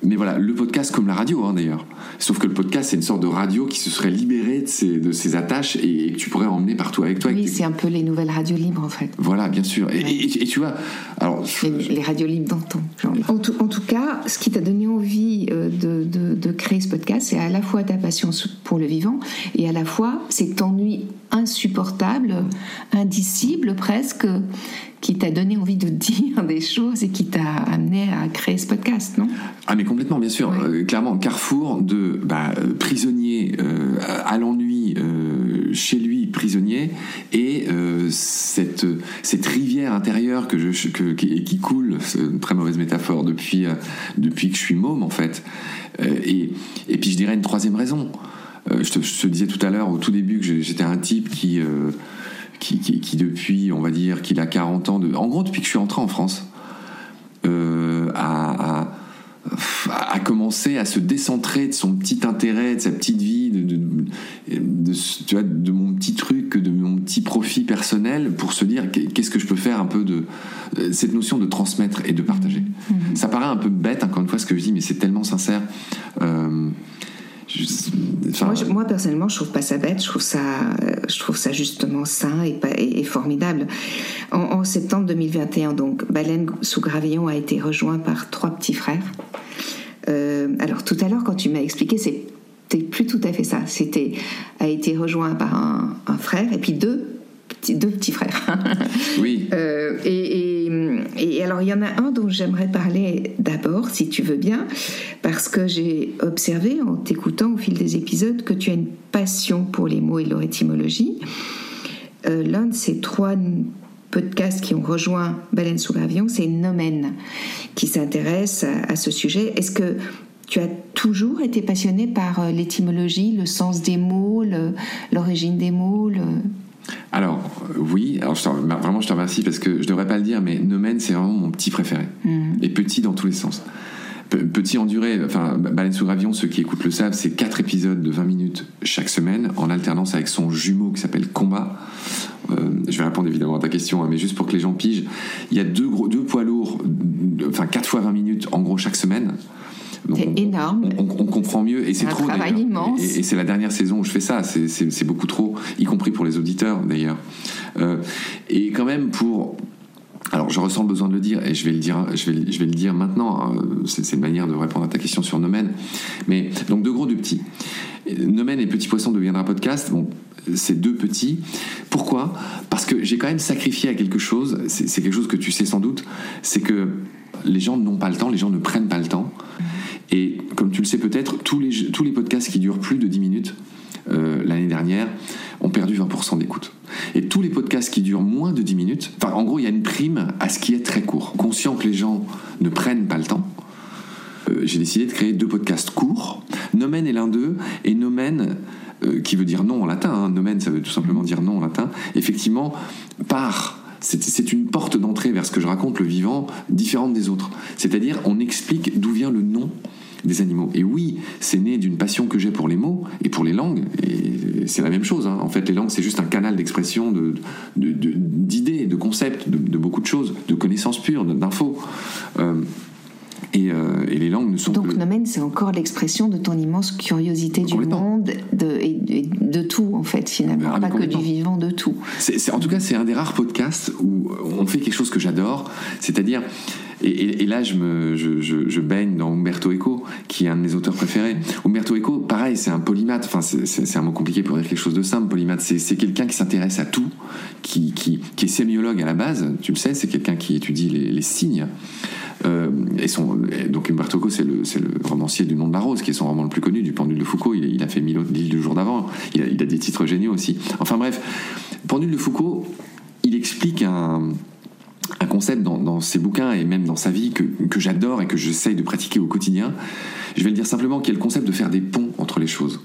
mais voilà, le podcast comme la radio hein, d'ailleurs. Sauf que le podcast, c'est une sorte de radio qui se serait libérée de ses, de ses attaches et, que tu pourrais emmener partout avec toi. Oui, c'est un peu les nouvelles radios libres en fait. Voilà, bien sûr. Et, tu vois, alors les, radios libres d'antan. En tout, en tout cas, ce qui t'a donné envie euh, de, de, de, créer ce podcast, c'est à la fois ta passion pour le vivant et à la fois cet ennui insupportable, indicible presque, qui t'a donné envie de dire des choses et qui t'a amené à créer ce podcast, non? Ah mais complètement, bien sûr. Euh, clairement, carrefour de bah, euh, prisonnier euh, à l'ennui chez lui prisonnier et cette, cette rivière intérieure que je, qui, qui, coule, c'est une très mauvaise métaphore, depuis, depuis que je suis môme en fait. et, et puis je dirais une troisième raison. Je te, je, te, disais tout à l'heure, au tout début, que j'étais un type qui, qui, qui, qui, depuis, on va dire, qu'il a 40 ans, de, en gros depuis que je suis entré en France, a, a, a, commencé à se décentrer de son petit intérêt, de sa petite vie, de, de, de, tu vois, de mon petit truc, de mon petit profit personnel, pour se dire qu'est-ce que je peux faire un peu de cette notion de transmettre et de partager. Mmh. Ça paraît un peu bête, encore une fois, ce que je dis, mais c'est tellement sincère. Euh, moi, moi, personnellement, je trouve pas ça bête, je trouve ça, je trouve ça justement sain et, et, et formidable. En, en, septembre 2021, donc, Baleine sous Gravillon a été rejoint par trois petits frères. Euh, alors, tout à l'heure, quand tu m'as expliqué, c'était plus tout à fait ça. C'était a été rejoint par un, un frère et puis deux deux petits frères. oui. Euh, et, et, et, alors, il y en a un dont j'aimerais parler d'abord, si tu veux bien, parce que j'ai observé en t'écoutant au fil des épisodes que tu as une passion pour les mots et leur étymologie. Euh, L'un de ces trois podcasts qui ont rejoint Baleine sous l'avion, c'est Nomen, qui s'intéresse à, à ce sujet. Est-ce que tu as toujours été passionné par euh, l'étymologie, le sens des mots, l'origine des mots le... Alors, oui, alors je vraiment je te remercie parce que je devrais pas le dire, mais Nomen, c'est vraiment mon petit préféré. Mm. Et petit dans tous les sens. Petit en durée, enfin, Baleine sous Gravion, ceux qui écoutent le savent, c'est quatre épisodes de 20 minutes chaque semaine, en alternance avec son jumeau qui s'appelle Combat. Euh, je vais répondre évidemment à ta question, hein, mais juste pour que les gens pigent, il y a deux, gros, deux poids lourds, enfin 4 fois 20 minutes en gros chaque semaine. C'est énorme. On, on, comprend mieux et c'est trop. travail immense. Et, et c'est la dernière saison où je fais ça. C'est beaucoup trop, y compris pour les auditeurs d'ailleurs. Euh, et quand même pour alors, je ressens le besoin de le dire, et je vais le dire, je vais, je vais le dire maintenant. Hein. C'est une manière de répondre à ta question sur Nomen. Mais donc, de gros, de petits. Nomen et Petit Poisson deviendra podcast. Bon, c'est deux petits. Pourquoi? Parce que j'ai quand même sacrifié à quelque chose. C'est quelque chose que tu sais sans doute. C'est que les gens n'ont pas le temps, les gens ne prennent pas le temps. Et comme tu le sais peut-être, tous les, tous les podcasts qui durent plus de 10 minutes euh, l'année dernière ont perdu 20% d'écoute. Et tous les podcasts qui durent moins de 10 minutes, enfin en gros il y a une prime à ce qui est très court. Conscient que les gens ne prennent pas le temps, euh, j'ai décidé de créer deux podcasts courts. Nomen est l'un d'eux, et Nomen, euh, qui veut dire non en latin, hein. Nomen ça veut tout simplement dire non en latin, effectivement, par c'est une porte d'entrée vers ce que je raconte, le vivant, différente des autres. C'est-à-dire, on explique d'où vient le nom des animaux. Et oui, c'est né d'une passion que j'ai pour les mots et pour les langues. Et c'est la même chose. Hein. En fait, les langues, c'est juste un canal d'expression d'idées, de, de, concepts, de, beaucoup de choses, de connaissances pures, d'infos. Euh, et, euh, et, les langues ne sont Donc, que... Nomen, c'est encore l'expression de ton immense curiosité du monde de, et, de tout, en fait, finalement. Ah, pas que du vivant, de tout. C est, c est, en tout cas, c'est un des rares podcasts où on fait quelque chose que j'adore, c'est-à-dire et, là, je, baigne dans Umberto Eco, qui est un de mes auteurs préférés. Umberto Eco, pareil, c'est un polymathe. Enfin, c'est un mot compliqué pour dire quelque chose de simple. Polymathe, c'est quelqu'un qui s'intéresse à tout, qui, est sémiologue à la base. Tu le sais, c'est quelqu'un qui étudie les, signes. Euh, et donc Umberto Eco, c'est le, romancier du nom de la rose, qui est son roman le plus connu, du Pendule de Foucault. Il, a fait Mille l'île du jour d'avant. Il, il, a des titres géniaux aussi. Enfin bref, Pendule de Foucault, il explique un un concept dans, dans, ses bouquins et même dans sa vie que, que j'adore et que j'essaye de pratiquer au quotidien. Je vais le dire simplement, qui est le concept de faire des ponts entre les choses.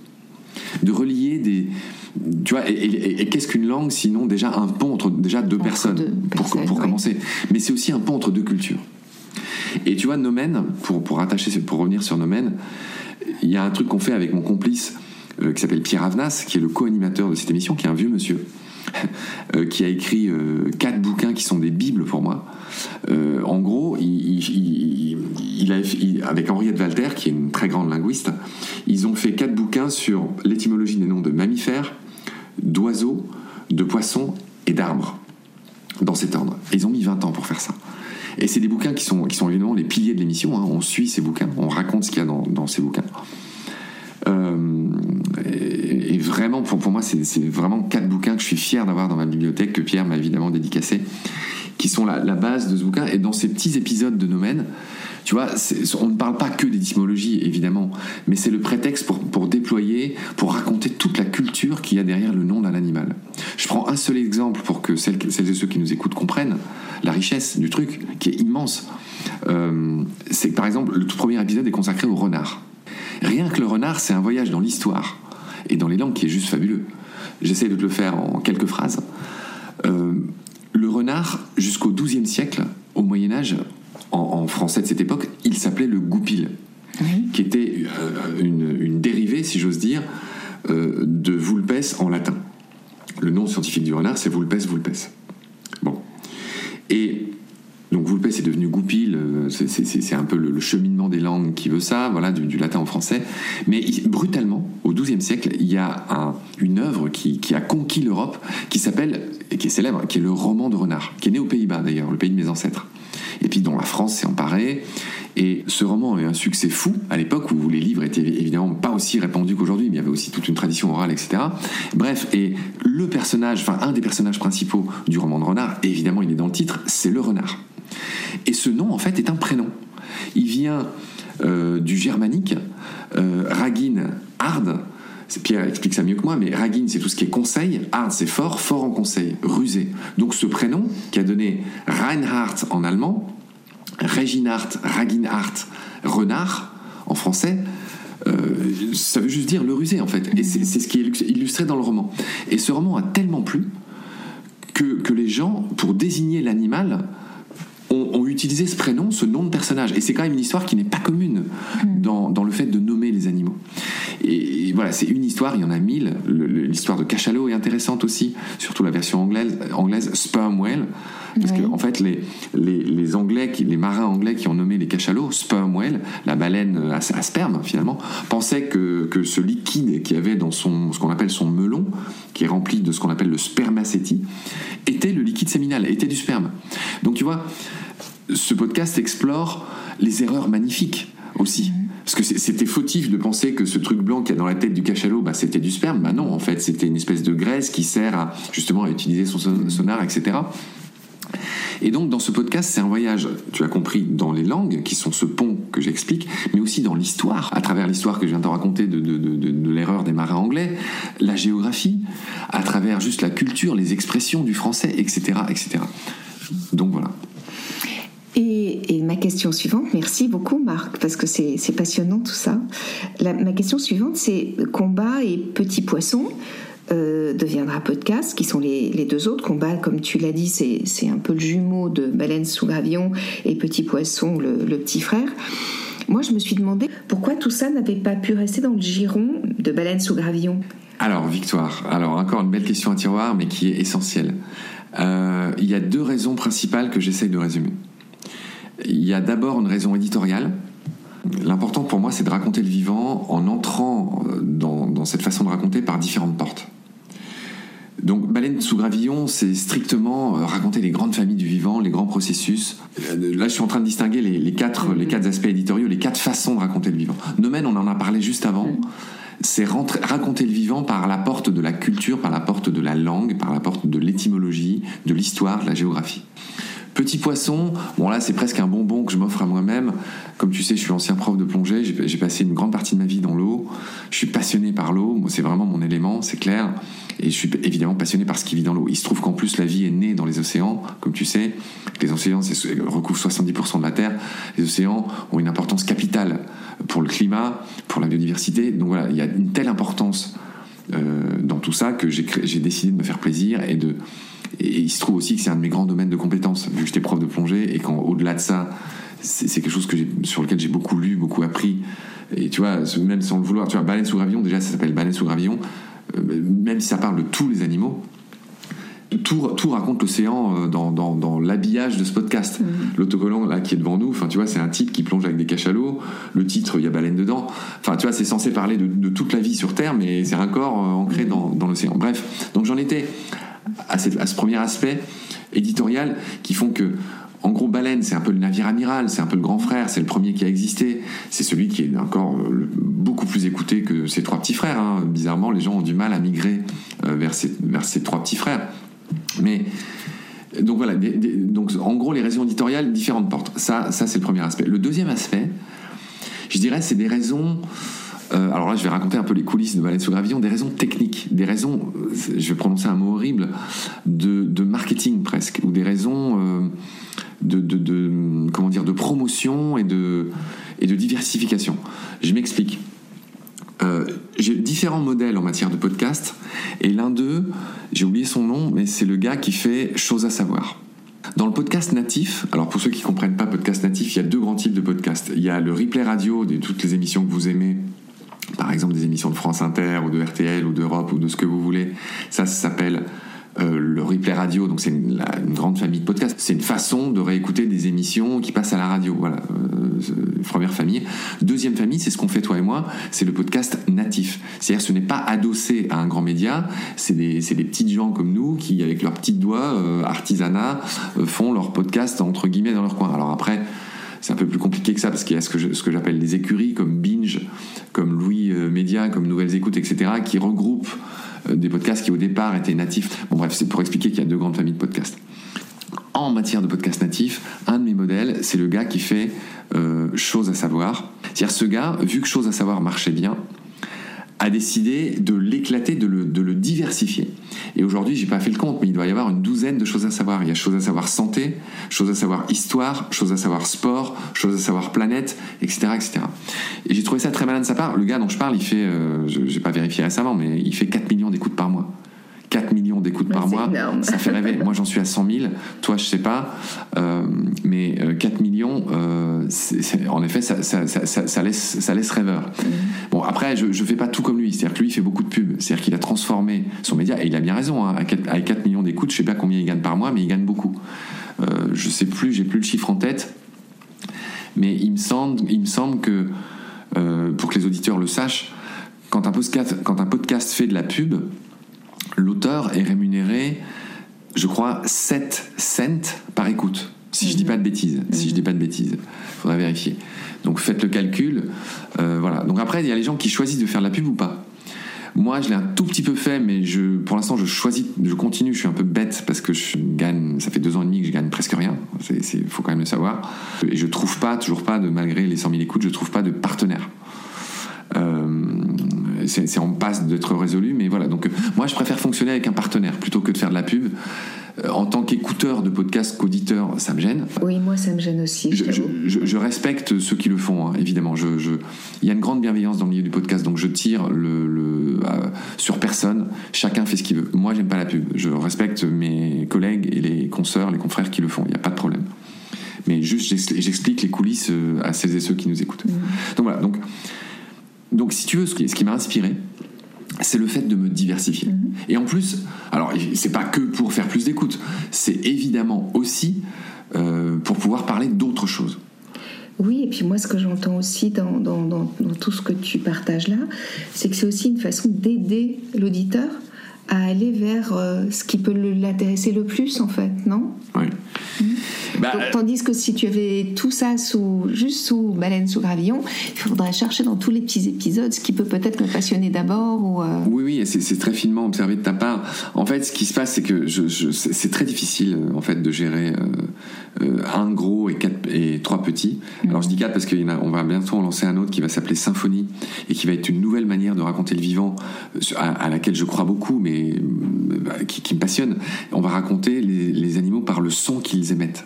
De relier des. Tu vois, et, et, et qu'est-ce qu'une langue sinon déjà un pont entre déjà deux entre personnes, deux pour, personnes, pour, commencer. Mais c'est aussi un pont entre deux cultures. Et tu vois, Nomen, pour, pour, attacher, pour revenir sur Nomen, il y a un truc qu'on fait avec mon complice euh, qui s'appelle Pierre Avenas, qui est le co-animateur de cette émission, qui est un vieux monsieur qui a écrit euh, quatre bouquins qui sont des bibles pour moi. Euh, en gros, il, avec Henriette Walter, qui est une très grande linguiste, ils ont fait quatre bouquins sur l'étymologie des noms de mammifères, d'oiseaux, de poissons et d'arbres, dans cet ordre. Et ils ont mis 20 ans pour faire ça. Et c'est des bouquins qui sont, évidemment les piliers de l'émission. Hein. On suit ces bouquins, on raconte ce qu'il y a dans ces bouquins. Euh, et, vraiment, pour, moi, c'est vraiment quatre bouquins que je suis fier d'avoir dans ma bibliothèque, que Pierre m'a évidemment dédicacé, qui sont la, la, base de ce bouquin. Et dans ces petits épisodes de Nomen, tu vois, on ne parle pas que d'étymologie, évidemment, mais c'est le prétexte pour, déployer, pour raconter toute la culture qu'il y a derrière le nom d'un animal. un seul exemple pour que celles, celles, et ceux qui nous écoutent comprennent la richesse du truc, qui est immense. Euh, c'est que par exemple, le tout premier épisode est consacré au renard. Rien que le renard, c'est un voyage dans l'histoire et dans les langues qui est juste fabuleux. J'essaie de te le faire en quelques phrases. Euh, le renard, jusqu'au XIIe siècle, au Moyen Âge, en, français de cette époque, il s'appelait le goupil, qui était euh, une, dérivée, si j'ose dire, euh, de vulpes en latin. Le nom scientifique du renard, c'est vulpes vulpes. Bon. Et donc vulpes est devenu goupil, euh, c'est un peu le, cheminement des langues qui veut ça, voilà, du, latin au français. Mais brutalement, au XIIe siècle, il y a une œuvre qui, a conquis l'Europe, qui s'appelle, et qui est célèbre, qui est le roman de renard, qui est né aux Pays-Bas d'ailleurs, le pays de mes ancêtres et puis dont la France s'est emparée. Et ce roman a eu un succès fou à l'époque où les livres étaient évidemment pas aussi répandus qu'aujourd'hui, mais il y avait aussi toute une tradition orale, etc. Bref, et le personnage, enfin un des personnages principaux du roman de Renard, évidemment il est dans le titre, c'est le renard. Et ce nom en fait est un prénom. Il vient euh, du germanique, euh, Ragin, hard, Pierre explique ça mieux que moi, mais Ragin, c'est tout ce qui est conseil, hard, c'est fort, fort en conseil, rusé. Donc ce prénom, qui a donné Reinhardt en allemand, Reginhardt, Raginhardt, renard en français, euh, ça veut juste dire le rusé en fait. Et c'est ce qui est illustré dans le roman. Et ce roman a tellement plu que, que les gens, pour désigner l'animal, ont, utilisé ce prénom, ce nom de personnage. Et c'est quand même une histoire qui n'est pas commune mm. dans, dans, le fait de nommer les animaux. Et, voilà, c'est une histoire, il y en a mille. L'histoire de cachalot est intéressante aussi, surtout la version anglaise, anglaise Sperm Whale. Parce qu'en en fait, les, les, les, Anglais, les marins anglais qui ont nommé les cachalots Sperm Whale, la baleine à, sperme finalement, pensaient que, que ce liquide qu'il y avait dans son, ce qu'on appelle son melon, qui est rempli de ce qu'on appelle le spermacétie, était le liquide séminal, était du sperme. Donc tu vois, ce podcast explore les erreurs magnifiques aussi. Parce que c'était fautif de penser que ce truc blanc qu'il y a dans la tête du cachalot, bah, c'était du sperme. Bah non, en fait, c'était une espèce de graisse qui sert à, justement à utiliser son sonar, etc. Et donc, dans ce podcast, c'est un voyage, tu as compris, dans les langues, qui sont ce pont que j'explique, mais aussi dans l'histoire, à travers l'histoire que je viens de raconter de, de l'erreur des marins anglais, la géographie, à travers juste la culture, les expressions du français, etc. etc. Donc voilà. Et, ma question suivante, merci beaucoup Marc, parce que c'est passionnant tout ça. ma question suivante, c'est Combat et Petit Poisson. Euh, deviendra podcast, qui sont les, deux autres. Combat, comme tu l'as dit, c'est un peu le jumeau de Baleine sous gravillon et Petit Poisson, le, petit frère. Moi, je me suis demandé pourquoi tout ça n'avait pas pu rester dans le giron de Baleine sous gravillon. Alors, Victoire, alors encore une belle question à tiroir, mais qui est essentielle. Euh, il y a deux raisons principales que j'essaye de résumer. Il y a d'abord une raison éditoriale. L'important pour moi, c'est de raconter le vivant en entrant euh, dans, cette façon de raconter par différentes portes. Donc, Baleine sous gravillon, c'est strictement euh, raconter les grandes familles du vivant, les grands processus. Euh, là, je suis en train de distinguer les, quatre, les quatre aspects éditoriaux, les quatre façons de raconter le vivant. Nomen, on en a parlé juste avant. C'est raconter le vivant par la porte de la culture, par la porte de la langue, par la porte de l'étymologie, de l'histoire, de la géographie. Petit poisson, bon là c'est presque un bonbon que je m'offre à moi-même. Comme tu sais, je suis ancien prof de plongée, j'ai passé une grande partie de ma vie dans l'eau. Je suis passionné par l'eau, c'est vraiment mon élément, c'est clair. Et je suis évidemment passionné par ce qui vit dans l'eau. Il se trouve qu'en plus la vie est née dans les océans, comme tu sais. Les océans recouvrent 70% de la Terre. Les océans ont une importance capitale pour le climat, pour la biodiversité. Donc voilà, il y a une telle importance euh, dans tout ça que j'ai décidé de me faire plaisir et de et il se trouve aussi que c'est un de mes grands domaines de compétences, vu que j'étais prof de plongée, et qu'au-delà de ça, c'est quelque chose que sur lequel j'ai beaucoup lu, beaucoup appris. Et tu vois, même sans le vouloir, tu vois, baleine sous gravillon, déjà ça s'appelle baleine sous gravillon, euh, même si ça parle de tous les animaux, tout, tout, raconte l'océan euh, dans, dans, l'habillage de ce podcast. Mm. L'autocollant là qui est devant nous, enfin tu vois, c'est un type qui plonge avec des cachalots. Le titre, il y a baleine dedans. Enfin tu vois, c'est censé parler de, toute la vie sur Terre, mais c'est un corps euh, ancré dans, dans l'océan. Bref, donc j'en étais à, ce premier aspect éditorial qui font que en gros, Baleine, c'est un peu le navire amiral, c'est un peu le grand frère, c'est le premier qui a existé, c'est celui qui est encore euh, beaucoup plus écouté que ses trois petits frères. Hein. Bizarrement, les gens ont du mal à migrer euh, vers, ces, vers trois petits frères. Mais donc voilà, donc en gros, les raisons éditoriales, différentes portes. Ça, ça c'est le premier aspect. Le deuxième aspect, je dirais, c'est des raisons euh, alors là je vais raconter un peu les coulisses de Baleine sous Gravillon, des raisons techniques, des raisons, euh, je vais prononcer un mot horrible, de, marketing presque, ou des raisons euh, de, comment dire, de promotion et de, et de diversification. Je m'explique. j'ai différents modèles en matière de podcast, et l'un d'eux, j'ai oublié son nom, mais c'est le gars qui fait Chose à savoir. Dans le podcast natif, alors pour ceux qui ne comprennent pas podcast natif, il y a deux grands types de podcasts. Il y a le replay radio de toutes les émissions que vous aimez, par exemple des émissions de France Inter ou de RTL ou d'Europe ou de ce que vous voulez. Ça, s'appelle euh, le replay radio, donc c'est une, grande famille de podcasts. C'est une façon de réécouter des émissions qui passent à la radio. Voilà, euh, première famille. Deuxième famille, c'est ce qu'on fait toi et moi, c'est le podcast natif. C'est-à-dire ce n'est pas adossé à un grand média, c'est des, des, petites gens comme nous qui, avec leurs petits doigts, euh, artisanat, font leur podcast entre guillemets dans leur coin. Alors après, c'est un peu plus compliqué que ça parce qu'il y a ce que, j'appelle des écuries comme Binge, comme Louis Média, comme Nouvelles Écoutes, etc., qui regroupent euh, des podcasts qui au départ étaient natifs. Bon bref, c'est pour expliquer qu'il y a deux grandes familles de podcasts. En matière de podcasts natifs, un de mes modèles, c'est le gars qui fait euh, Chose à savoir. C'est-à-dire ce gars, vu que Chose à savoir marchait bien, a décidé de l'éclater, de le, de le, diversifier. Et aujourd'hui, j'ai pas fait le compte, mais il doit y avoir une douzaine de choses à savoir. Il y a choses à savoir santé, choses à savoir histoire, choses à savoir sport, choses à savoir planète, etc., etc. Et j'ai trouvé ça très malin de sa part. Le gars dont je parle, il fait, euh, je j'ai pas vérifié récemment, mais il fait 4 millions d'écoutes par mois. 4 millions d'écoutes par mois, ça fait rêver. Moi, j'en suis à 100 000. Toi, je sais pas. Euh, mais 4 euh, millions, euh, en effet, ça, ça, ça, ça, laisse, ça laisse rêveur. Mm. Bon, après, je ne fais pas tout comme lui. C'est-à-dire que lui, il fait beaucoup de pubs. C'est-à-dire qu'il a transformé son média, et il a bien raison. Hein, avec 4 millions d'écoutes, je sais pas combien il gagne par mois, mais il gagne beaucoup. Euh, je sais plus, j'ai plus le chiffre en tête. Mais il me semble, il me semble que, pour que les auditeurs le sachent, quand un podcast, quand un podcast fait de la pub, l'auteur est rémunéré, je crois, 7 cents par écoute. Si je dis pas de bêtises, si je dis pas de bêtises, faudrait vérifier. Donc faites le calcul. Euh, voilà. Donc après, il y a les gens qui choisissent de faire de la pub ou pas. Moi, je l'ai un tout petit peu fait, mais je, pour l'instant, je choisis, je continue. Je suis un peu bête parce que je gagne, ça fait deux ans et demi que je gagne presque rien. Il faut quand même le savoir. Et je trouve pas, toujours pas, de malgré les 100 000 écoutes, je trouve pas de partenaire. Euh, c'est en passe d'être résolu, mais voilà. Donc, moi, je préfère fonctionner avec un partenaire plutôt que de faire de la pub. Euh, en tant qu'écouteur de podcast, qu'auditeur, ça me gêne. Oui, moi, ça me gêne aussi. Je, respecte ceux qui le font, hein, évidemment. Il y a une grande bienveillance dans le milieu du podcast, donc je tire le, euh, sur personne. Chacun fait ce qu'il veut. Moi, j'aime pas la pub. Je respecte mes collègues et les consoeurs, les confrères qui le font. Il n'y a pas de problème. Mais juste, j'explique les coulisses à celles et ceux qui nous écoutent. Mmh. Donc voilà. Donc, donc, si tu veux, ce qui, m'a inspiré, c'est le fait de me diversifier. Mhm. Et en plus, alors c'est pas que pour faire plus d'écoute, c'est évidemment aussi euh, pour pouvoir parler d'autres choses. Oui, et puis moi, ce que j'entends aussi dans, dans, tout ce que tu partages là, c'est que c'est aussi une façon d'aider l'auditeur à aller vers euh, ce qui peut l'intéresser le plus, en fait, non? Oui. Mhm. Bah, tandis que si tu avais tout ça sous, juste sous baleine sous gravillon, il faudrait chercher dans tous les petits épisodes ce qui peut peut-être me passionner d'abord. Ou euh, Oui, oui, c'est très finement observé de ta part. En fait, ce qui se passe, c'est que je, c'est très difficile en fait de gérer euh, un gros et, quatre, et trois petits. Mm. Alors je dis quatre parce qu'on va bientôt en lancer un autre qui va s'appeler Symphonie et qui va être une nouvelle manière de raconter le vivant euh, à, laquelle je crois beaucoup, mais qui, me passionne. On va raconter les animaux par le son qu'ils émettent.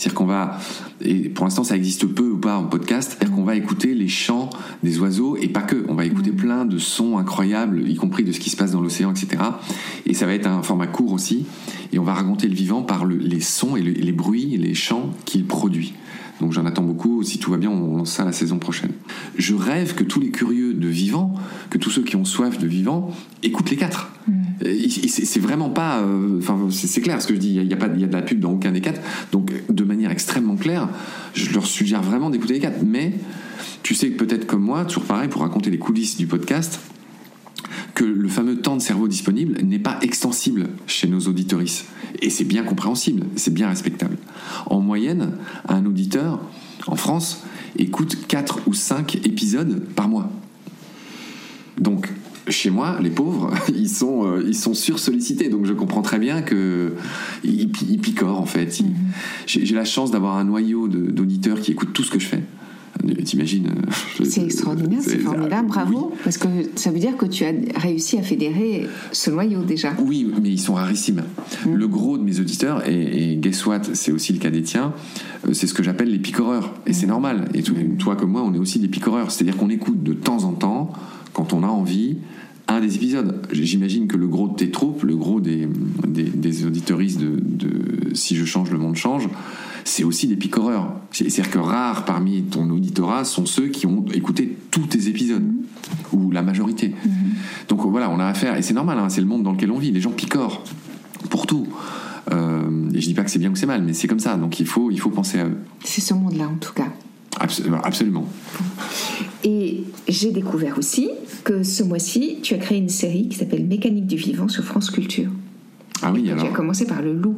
C'est-à-dire qu'on va, et pour l'instant ça existe peu ou pas en podcast, c'est-à-dire qu'on va écouter les chants des oiseaux et pas que, on va écouter mm. plein de sons incroyables, y compris de ce qui se passe dans l'océan, etc. Et ça va être un format court aussi, et on va raconter le vivant par les sons et, les bruits, les chants qu'il produit. Donc j'en attends beaucoup. Si tout va bien, on lance ça la saison prochaine. Je rêve que tous les curieux de vivant, que tous ceux qui ont soif de vivant, écoutent les quatre. Mm. C'est vraiment pas. Euh, enfin, c'est clair ce que je dis. Il y a, pas, il y a de la pub dans aucun des quatre. Donc, de manière extrêmement claire, je leur suggère vraiment d'écouter les quatre. Mais tu sais que peut-être comme moi, toujours pareil, pour raconter les coulisses du podcast, que le fameux temps de cerveau disponible n'est pas extensible chez nos auditoristes. Et c'est bien compréhensible, c'est bien respectable. En moyenne, un auditeur, en France, écoute 4 ou 5 épisodes par mois. Donc, chez moi, les pauvres, ils sont, euh, ils sont sursollicités. Donc je comprends très bien qu'ils ils picorent en fait. Mhm. J'ai la chance d'avoir un noyau d'auditeurs qui écoutent tout ce que je fais T'imagines euh, C'est extraordinaire, c'est formidable, bravo. Parce que ça veut dire que tu as réussi à fédérer ce noyau déjà. Oui, mais ils sont rarissimes. Mm. Le gros de mes auditeurs, et, guess what, c'est aussi le cas des tiens, euh, c'est ce que j'appelle les picoreurs. Et c'est mm. normal. Et toi comme moi, on est aussi des picoreurs. C'est-à-dire qu'on écoute de temps en temps, quand on a envie, un des épisodes. J'imagine que le gros de tes troupes, le gros des, des, des auditoristes de, de Si je change, le monde change, c'est aussi des picoreurs. C'est-à-dire que rares parmi ton auditorat sont ceux qui ont écouté tous tes épisodes, ou la majorité. Mhm. Donc voilà, on a affaire, et c'est normal, hein, c'est le monde dans lequel on vit, les gens picorent pour tout. Euh, et je dis pas que c'est bien ou que c'est mal, mais c'est comme ça, donc il faut, il faut penser à eux. C'est ce monde-là en tout cas. absolument. Et j'ai découvert aussi que ce mois-ci, tu as créé une série qui s'appelle Mécanique du vivant sur France Culture. Ah oui, alors. Tu as commencé par le loup.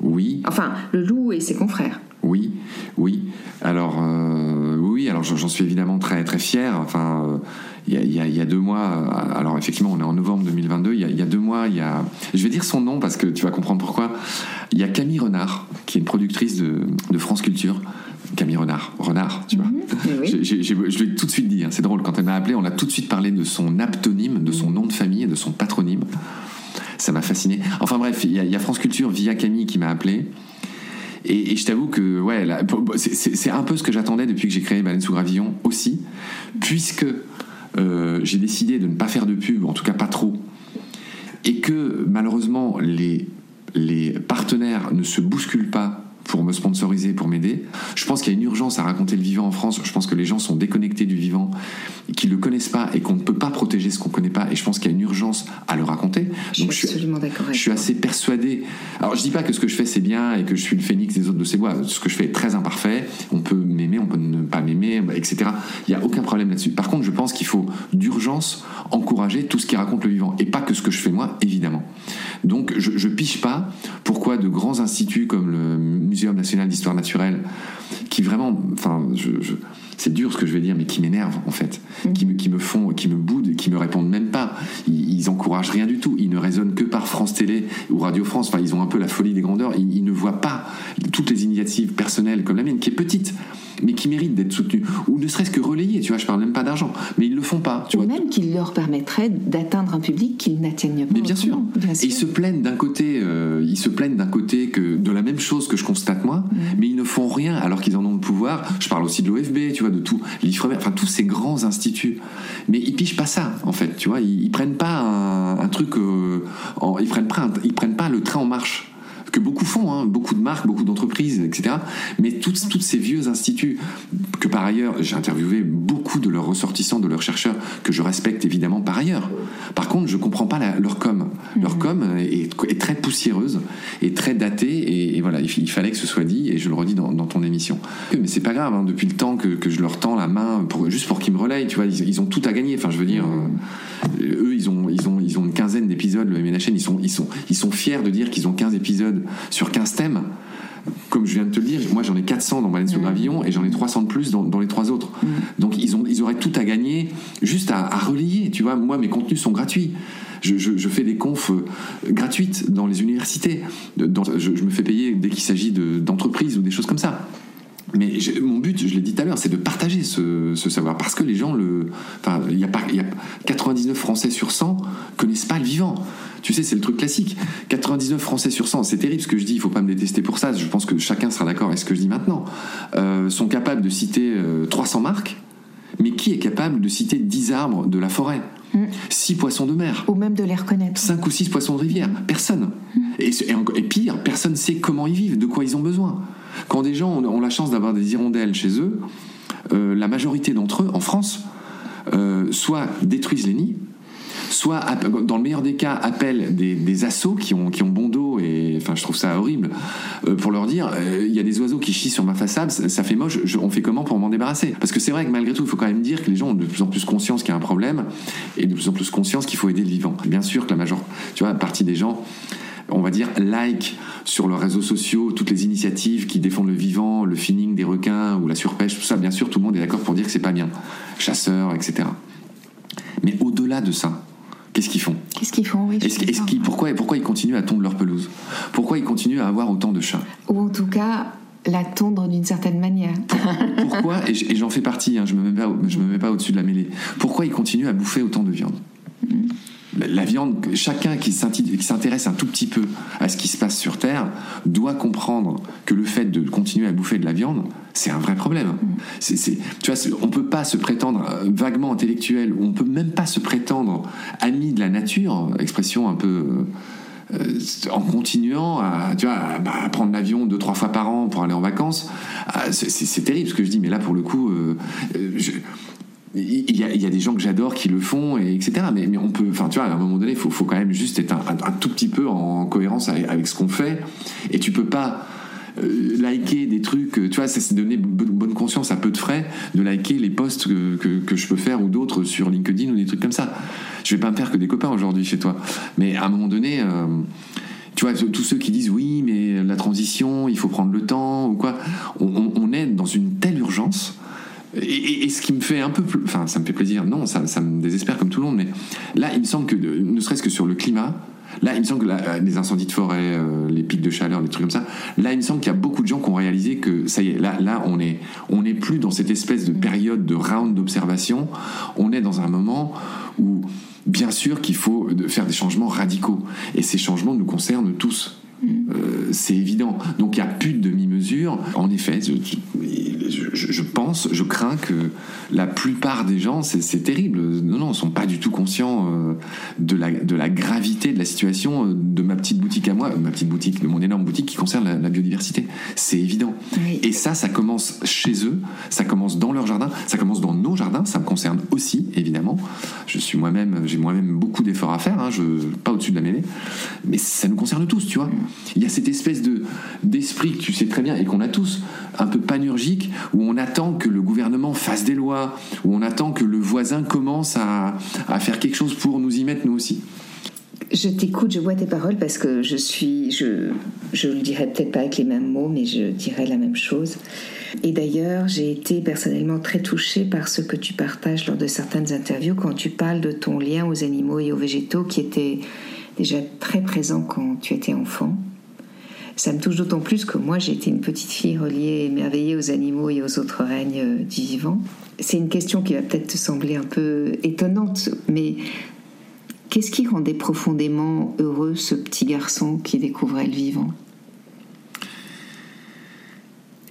Oui. Enfin, le loup et ses confrères. Oui, oui. Alors, euh, oui, alors j'en suis évidemment très, très fier. Enfin, il y, a, deux mois, alors effectivement, on est en novembre 2022. Il y, a, deux mois, il y a. Je vais dire son nom parce que tu vas comprendre pourquoi. Il y a Camille Renard, qui est une productrice de, France Culture. Camille Renard, Renard, tu vois. Mhm. Eh je l'ai tout de suite dit, hein, c'est drôle, quand elle m'a appelé, on a tout de suite parlé de son aptonyme, de son nom de famille et de son patronyme ça m'a fasciné. Enfin bref, il y, a France Culture via Camille qui m'a appelé. Et, je t'avoue que ouais, c'est un peu ce que j'attendais depuis que j'ai créé Baleine sous Gravillon aussi, puisque euh, j'ai décidé de ne pas faire de pub, en tout cas pas trop, et que malheureusement les, les partenaires ne se bousculent pas pour me sponsoriser, pour m'aider. Je pense qu'il y a une urgence à raconter le vivant en France. Je pense que les gens sont déconnectés du vivant, qu'ils ne le connaissent pas et qu'on ne peut pas protéger ce qu'on ne connaît pas. Et je pense qu'il y a une urgence à le raconter. Je suis absolument d'accord. Je suis assez persuadé. Alors je dis pas que ce que je fais c'est bien et que je suis le phénix des autres de ces bois. Ce que je fais est très imparfait. On peut m'aimer, on peut ne pas m'aimer, etc. Il n'y a aucun problème là-dessus. Par contre, je pense qu'il faut d'urgence encourager tout ce qui raconte le vivant et pas que ce que je fais moi, évidemment. Donc je, je piche pas pourquoi de grands instituts comme le Muséum national d'histoire naturelle, qui vraiment, enfin, je, c'est dur ce que je vais dire, mais qui m'énervent en fait, mm. qui, me, qui me font, qui me boudent, qui me répondent même pas. Ils, ils, encouragent rien du tout. Ils ne raisonnent que par France Télé ou Radio France. Enfin, ils ont un peu la folie des grandeurs. Ils, ils ne voient pas toutes les initiatives personnelles comme la mienne, qui est petite mais qui méritent d'être soutenus, ou ne serait-ce que relayés, tu vois, je parle même pas d'argent, mais ils le font pas. Tu ou même qu'ils leur permettrait d'atteindre un public qu'ils n'atteignent pas. Mais bien sûr. Et ils se plaignent d'un côté, euh, ils se plaignent d'un côté que de la même chose que je constate moi, mm. mais ils ne font rien alors qu'ils en ont le pouvoir. Je parle aussi de l'OFB, de tout, l'IFREMER, enfin tous ces grands instituts, mais ils pichent pas ça en fait, tu vois, ils, prennent pas un, truc, euh, ils prennent pas, ils prennent pas le train en marche que beaucoup font, hein, beaucoup de marques, beaucoup d'entreprises, etc. Mais toutes, toutes ces vieux instituts, que par ailleurs, j'ai interviewé beaucoup de leurs ressortissants, de leurs chercheurs, que je respecte évidemment par ailleurs. Par contre, je comprends pas leur com. Leur com est, très poussiéreuse et très datée, et, voilà, il, fallait que ce soit dit, et je le redis dans, ton émission. Mais c'est pas grave, hein, depuis le temps que, je leur tends la main, pour, juste pour qu'ils me relayent, tu vois, ils, ont tout à gagner. Enfin, je veux dire, euh, eux, ils ont, ils ont, ils ont une quinzaine d'épisodes, le MNHN, ils sont, ils, sont, ils sont fiers de dire qu'ils ont 15 épisodes sur 15 thèmes. Comme je viens de te le dire, moi j'en ai 400 dans Baleine sous Gravillon et j'en ai 300 de plus dans, les trois autres. Donc ils, ont, ils auraient tout à gagner juste à, relayer. Tu vois, moi mes contenus sont gratuits. Je, fais des confs euh, gratuites dans les universités. je, me fais payer dès qu'il s'agit d'entreprises ou des choses comme ça. Mais mon but, je l'ai dit tout à l'heure, c'est de partager ce, savoir. Parce que les gens, le, enfin, il y, a y a 99 Français sur 100 connaissent pas le vivant. Tu sais, c'est le truc classique. 99 Français sur 100, c'est terrible ce que je dis, il faut pas me détester pour ça, je pense que chacun sera d'accord avec ce que je dis maintenant, euh, sont capables de citer 300 euh, marques, mais qui est capable de citer 10 arbres de la forêt? 6 mm. poissons de mer. Ou même de les reconnaître. 5 ou 6 poissons de rivière. Personne. Mm. Et, et, pire, personne ne sait comment ils vivent, de quoi ils ont besoin. Quand des gens ont, la chance d'avoir des hirondelles chez eux, euh, la majorité d'entre eux, en France, soit détruisent les nids, soit, dans le meilleur des cas, appellent des, des assos qui ont, qui ont bon dos, et enfin, je trouve ça horrible, euh, pour leur dire euh, il y a des oiseaux qui chient sur ma façade, ça, fait moche, on fait comment pour m'en débarrasser? Parce que c'est vrai que malgré tout, il faut quand même dire que les gens ont de plus en plus conscience qu'il y a un problème, et de plus en plus conscience qu'il faut aider le vivant. Bien sûr que la majeure tu vois, partie des gens on va dire, like sur leurs réseaux sociaux toutes les initiatives qui défendent le vivant, le finning des requins ou la surpêche, tout ça, bien sûr, tout le monde est d'accord pour dire que c'est pas bien. Chasseurs, etc. Mais au-delà de ça, Qu'est-ce qu'ils font? Qu'est-ce qu'ils font? Oui, pourquoi, pourquoi ils continuent à tondre leur pelouse Pourquoi ils continuent à avoir autant de chats? Ou en tout cas, la tondre d'une certaine manière. Pourquoi? Et j'en fais partie, hein, je ne me, me mets pas au-dessus de la mêlée. Pourquoi ils continuent à bouffer autant de viande? Mm. La, viande, chacun qui s'intéresse un tout petit peu à ce qui se passe sur Terre doit comprendre que le fait de continuer à bouffer de la viande, c'est un vrai problème. Mm. C'est, tu vois, on peut pas se prétendre euh, vaguement intellectuel, on peut même pas se prétendre ami de la nature, expression un peu euh, en continuant à, tu vois, bah, prendre l'avion deux trois fois par an pour aller en vacances, ah, c'est terrible ce que je dis. Mais là, pour le coup, euh, euh, il y, a, des gens que j'adore qui le font, et etc. Mais, on peut, enfin, tu vois, à un moment donné, il faut, quand même juste être un, tout petit peu en cohérence avec, ce qu'on fait. Et tu peux pas liker des trucs, tu vois, c'est donner bonne conscience à peu de frais de liker les posts que, que je peux faire ou d'autres sur LinkedIn ou des trucs comme ça je vais pas me faire que des copains aujourd'hui chez toi. Mais à un moment donné, euh, tu vois, tous ceux qui disent oui, mais la transition, il faut prendre le temps ou quoi, on, est dans une telle urgence. Et, ce qui me fait un peu plus. Enfin, ça me fait plaisir, non, ça, ça, me désespère comme tout le monde, mais là, il me semble que, ne serait-ce que sur le climat, là, il me semble que euh, les incendies de forêt, euh, les pics de chaleur, des trucs comme ça, là, il me semble qu'il y a beaucoup de gens qui ont réalisé que ça y est, là, là on est, on n'est plus dans cette espèce de période de round d'observation, on est dans un moment où bien sûr qu'il faut faire des changements radicaux. Et ces changements nous concernent tous. Mm. Euh, c'est évident. Donc il n'y a plus de demi-mesure. En effet, je, pense, je crains que la plupart des gens, c'est terrible, non, non, sont pas du tout conscients euh, de, la, de la gravité de la situation euh, de ma petite boutique à moi, ma petite boutique, de mon énorme boutique qui concerne la, biodiversité. C'est évident. Et ça, ça commence chez eux, ça commence dans leur jardin, ça commence dans nos jardins, ça me concerne aussi, évidemment. Je suis moi-même, j'ai moi-même beaucoup d'efforts à faire, hein, je, pas au-dessus de la mêlée, mais ça nous concerne tous, tu vois. Il y a cette espèce de d'esprit que tu sais très bien et qu'on a tous, un peu panurgique, où on attend que le gouvernement fasse des lois, où on attend que le voisin commence à, faire quelque chose pour nous y mettre nous aussi. Je t'écoute, je vois tes paroles parce que je suis, je, je le dirais peut-être pas avec les mêmes mots, mais je dirais la même chose. Et d'ailleurs, j'ai été personnellement très touchée par ce que tu partages lors de certaines interviews quand tu parles de ton lien aux animaux et aux végétaux qui était déjà très présent quand tu étais enfant. Ça me touche d'autant plus que moi, j'ai été une petite fille reliée, émerveillée aux animaux et aux autres règnes euh, du vivant. C'est une question qui va peut-être te sembler un peu étonnante, mais qu'est-ce qui rendait profondément heureux ce petit garçon qui découvrait le vivant?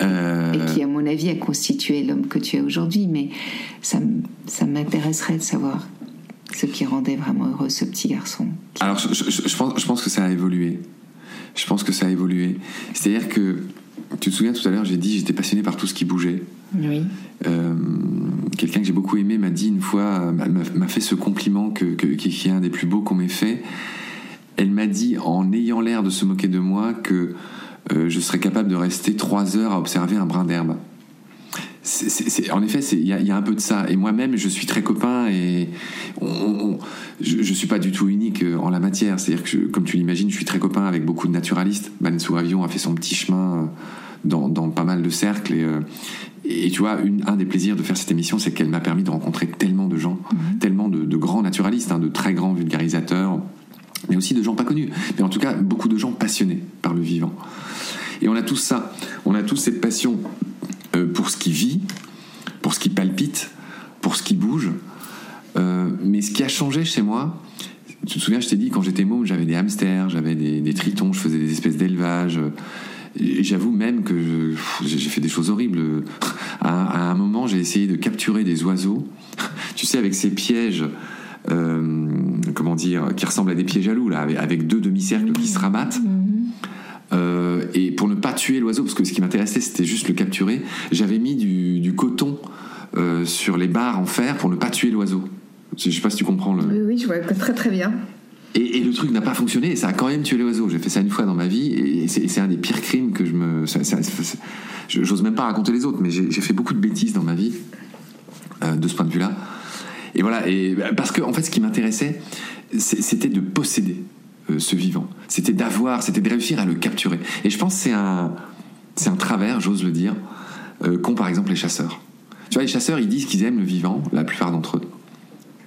Euh. Et qui, à mon avis, a constitué l'homme que tu es aujourd'hui, mais ça, ça m'intéresserait de savoir ce qui rendait vraiment heureux ce petit garçon. Alors, je, je, pense, je pense que ça a évolué je pense que ça a évolué. C'est-à-dire que, tu te souviens tout à l'heure, j'ai dit j'étais passionné par tout ce qui bougeait. Oui. Euh, quelqu'un que j'ai beaucoup aimé m'a dit une fois, m'a fait ce compliment que, qui est un des plus beaux qu'on m'ait fait. Elle m'a dit, en ayant l'air de se moquer de moi, que euh, je serais capable de rester trois heures à observer un brin d'herbe en effet, il y, a un peu de ça. Et moi-même, je suis très copain et je, ne suis pas du tout unique euh, en la matière. C'est-à-dire que, comme tu l'imagines, je suis très copain avec beaucoup de naturalistes. Ban Avion a fait son petit chemin euh, dans, pas mal de cercles. Et, euh, et tu vois, un des plaisirs de faire cette émission, c'est qu'elle m'a permis de rencontrer tellement de gens, mhm. tellement de, grands naturalistes, hein, de très grands vulgarisateurs, mais aussi de gens pas connus. Mais en tout cas, beaucoup de gens passionnés par le vivant. Et on a tous ça. On a tous cette passion pour ce qui vit, pour ce qui palpite, pour ce qui bouge. Euh, mais ce qui a changé chez moi, tu te souviens, je t'ai dit, quand j'étais môme, j'avais des hamsters, j'avais des, tritons, je faisais des espèces d'élevage. J'avoue même que j'ai fait des choses horribles. À, un moment, j'ai essayé de capturer des oiseaux, tu sais, avec ces pièges. Euh, comment dire, qui ressemblent à des pièges à là, avec, deux demi-cercles qui se rabattent. Euh, et pour ne pas tuer l'oiseau, parce que ce qui m'intéressait c'était juste le capturer, j'avais mis du, coton euh, sur les barres en fer pour ne pas tuer l'oiseau. Je sais pas si tu comprends le. Oui, oui, je vois très très bien. Et, le truc n'a pas fonctionné, et ça a quand même tué l'oiseau. J'ai fait ça une fois dans ma vie, et c'est un des pires crimes que je me. J'ose même pas raconter les autres, mais j'ai fait beaucoup de bêtises dans ma vie, euh, de ce point de vue-là. Et voilà, et parce que en fait, ce qui m'intéressait, c'était de posséder. Euh, ce vivant. C'était d'avoir, c'était de réussir à le capturer. Et je pense que c'est un, c'est un travers, j'ose le dire, euh, qu'ont par exemple les chasseurs. Tu vois, les chasseurs, ils disent qu'ils aiment le vivant, la plupart d'entre eux.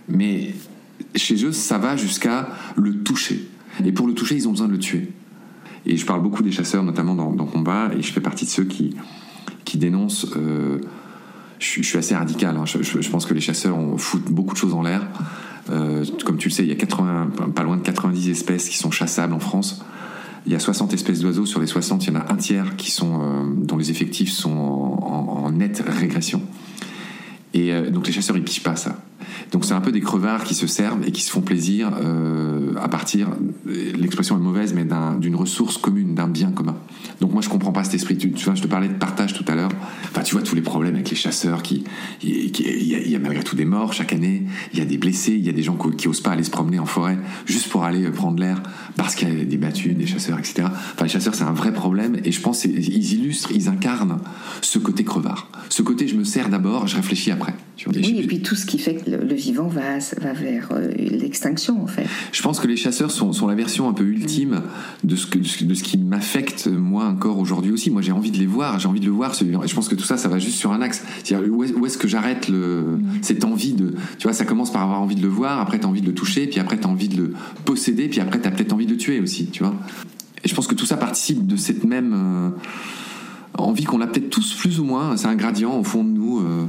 Mais chez eux, ça va jusqu'à le toucher. Et pour le toucher, ils ont besoin de le tuer. Et je parle beaucoup des chasseurs, notamment dans, Combat, et je fais partie de ceux qui, qui dénoncent. Euh, je, suis assez radical. Hein. Je, pense que les chasseurs ont, foutent beaucoup de choses en l'air. Euh, comme tu le sais, il y a 80, pas loin de 90 espèces qui sont chassables en France. Il y a 60 espèces d'oiseaux. Sur les 60, il y en a un tiers qui sont, euh, dont les effectifs sont en, en nette régression. Et euh, donc les chasseurs, ils pichent pas ça. Donc c'est un peu des crevards qui se servent et qui se font plaisir euh, à partir, l'expression est mauvaise, mais d'une ressource commune, d'un bien commun. Donc moi je comprends pas cet esprit. Tu, vois, je te parlais de partage tout à l'heure. Enfin, tu vois tous les problèmes avec les chasseurs. Qui, il y, a malgré tout des morts chaque année. Il y a des blessés. Il y a des gens qui, qui, osent pas aller se promener en forêt juste pour aller prendre l'air parce qu'il y a des battus, des chasseurs, etc. Enfin les chasseurs c'est un vrai problème et je pense qu'ils illustrent, ils incarnent ce côté crevard. Ce côté je me sers d'abord, je réfléchis après. oui, et puis tout ce qui fait le, vivant va, va vers euh, l'extinction, en fait. Je pense que les chasseurs sont, sont la version un peu ultime de ce, que, de ce qui m'affecte, moi, encore aujourd'hui aussi. Moi, j'ai envie de les voir, j'ai envie de le voir, ce vivant. Et je pense que tout ça, ça va juste sur un axe. Où est-ce que j'arrête le, cette envie de. Tu vois, ça commence par avoir envie de le voir, après, tu as envie de le toucher, puis après, tu as envie de le posséder, puis après, tu as peut-être envie de le tuer aussi, tu vois. Et je pense que tout ça participe de cette même. Euh, envie qu'on a peut-être tous plus ou moins, c'est un gradient au fond de nous. Euh,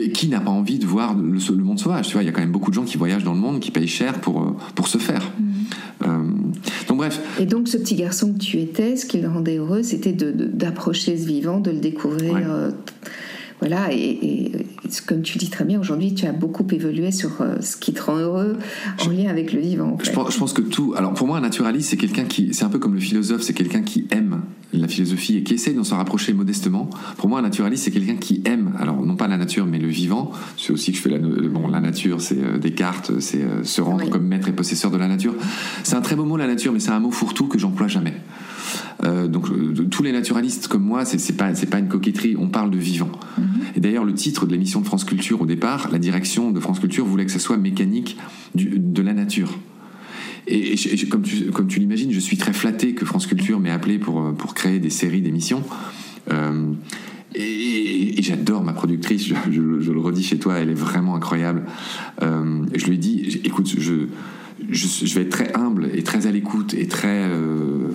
qui n'a pas envie de voir le, monde sauvage Tu vois, il y a quand même beaucoup de gens qui voyagent dans le monde, qui payent cher pour, euh, pour se faire. Mm. Euh, donc bref. Et donc ce petit garçon que tu étais, ce qui le rendait heureux, c'était d'approcher ce vivant, de le découvrir. Euh, voilà, et, comme tu dis très bien, aujourd'hui, tu as beaucoup évolué sur ce qui te rend heureux en lien avec le vivant. je, pense, je, pense, que tout. Alors pour moi, un naturaliste, c'est quelqu'un qui. C'est un peu comme le philosophe, c'est quelqu'un qui aime la philosophie et qui essaie d'en s'en rapprocher modestement. Pour moi, un naturaliste, c'est quelqu'un qui aime, alors non pas la nature, mais le vivant. C'est aussi que je fais la, bon, la nature, c'est euh, Descartes, c'est euh, se rendre comme maître et possesseur de la nature. C'est un très beau mot, la nature, mais c'est un mot fourre-tout que j'emploie jamais. Euh, donc tous les naturalistes comme moi, c'est pas c'est pas une coquetterie. On parle de vivant. Mm-hmm. Et d'ailleurs, le titre de l'émission de France Culture au départ, la direction de France Culture voulait que ça soit mécanique de la nature. Et, comme tu, comme tu l'imagines, je suis très flatté que France Culture m'ait appelé pour, euh, pour créer des séries d'émissions. Euh, et, j'adore ma productrice, je, le redis chez toi, elle est vraiment incroyable. Euh, je lui ai dit, écoute, je, je, vais être très humble et très à l'écoute et très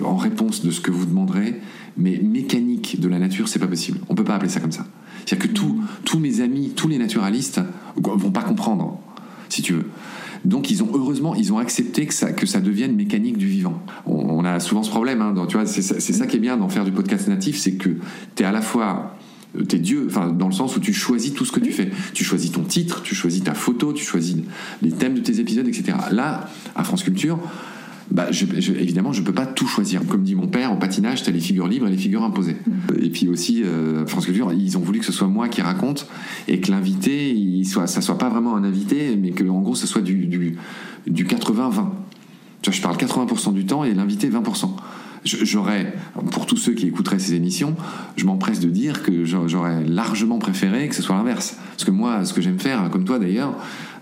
en réponse de ce que vous demanderez, mais mécanique de la nature, c'est pas possible. On peut pas appeler ça comme ça. C'est-à-dire que tous mes amis, tous les naturalistes vont pas comprendre, si tu veux. Donc ils ont heureusement ils ont accepté que ça que ça devienne mécanique du vivant. On, a souvent ce problème, hein, tu vois, c'est ça, qui est bien d'en faire du podcast natif, c'est que tu es à la fois euh, t'es Dieu, enfin dans le sens où tu choisis tout ce que tu fais. Tu choisis ton titre, tu choisis ta photo, tu choisis les thèmes de tes épisodes, etc. Là, à France Culture, bah, je, évidemment, je peux pas tout choisir. Comme dit mon père, au patinage, tu as les figures libres et les figures imposées. Mm. Et puis aussi, euh, France Culture, ils ont voulu que ce soit moi qui raconte et que l'invité, il soit, ça soit pas vraiment un invité, mais que en gros, ce soit du, du, du 80-20. Je parle 80% du temps et l'invité 20% j'aurais, pour tous ceux qui écouteraient ces émissions, je m'empresse de dire que j'aurais largement préféré que ce soit l'inverse. Parce que moi, ce que j'aime faire, comme toi d'ailleurs,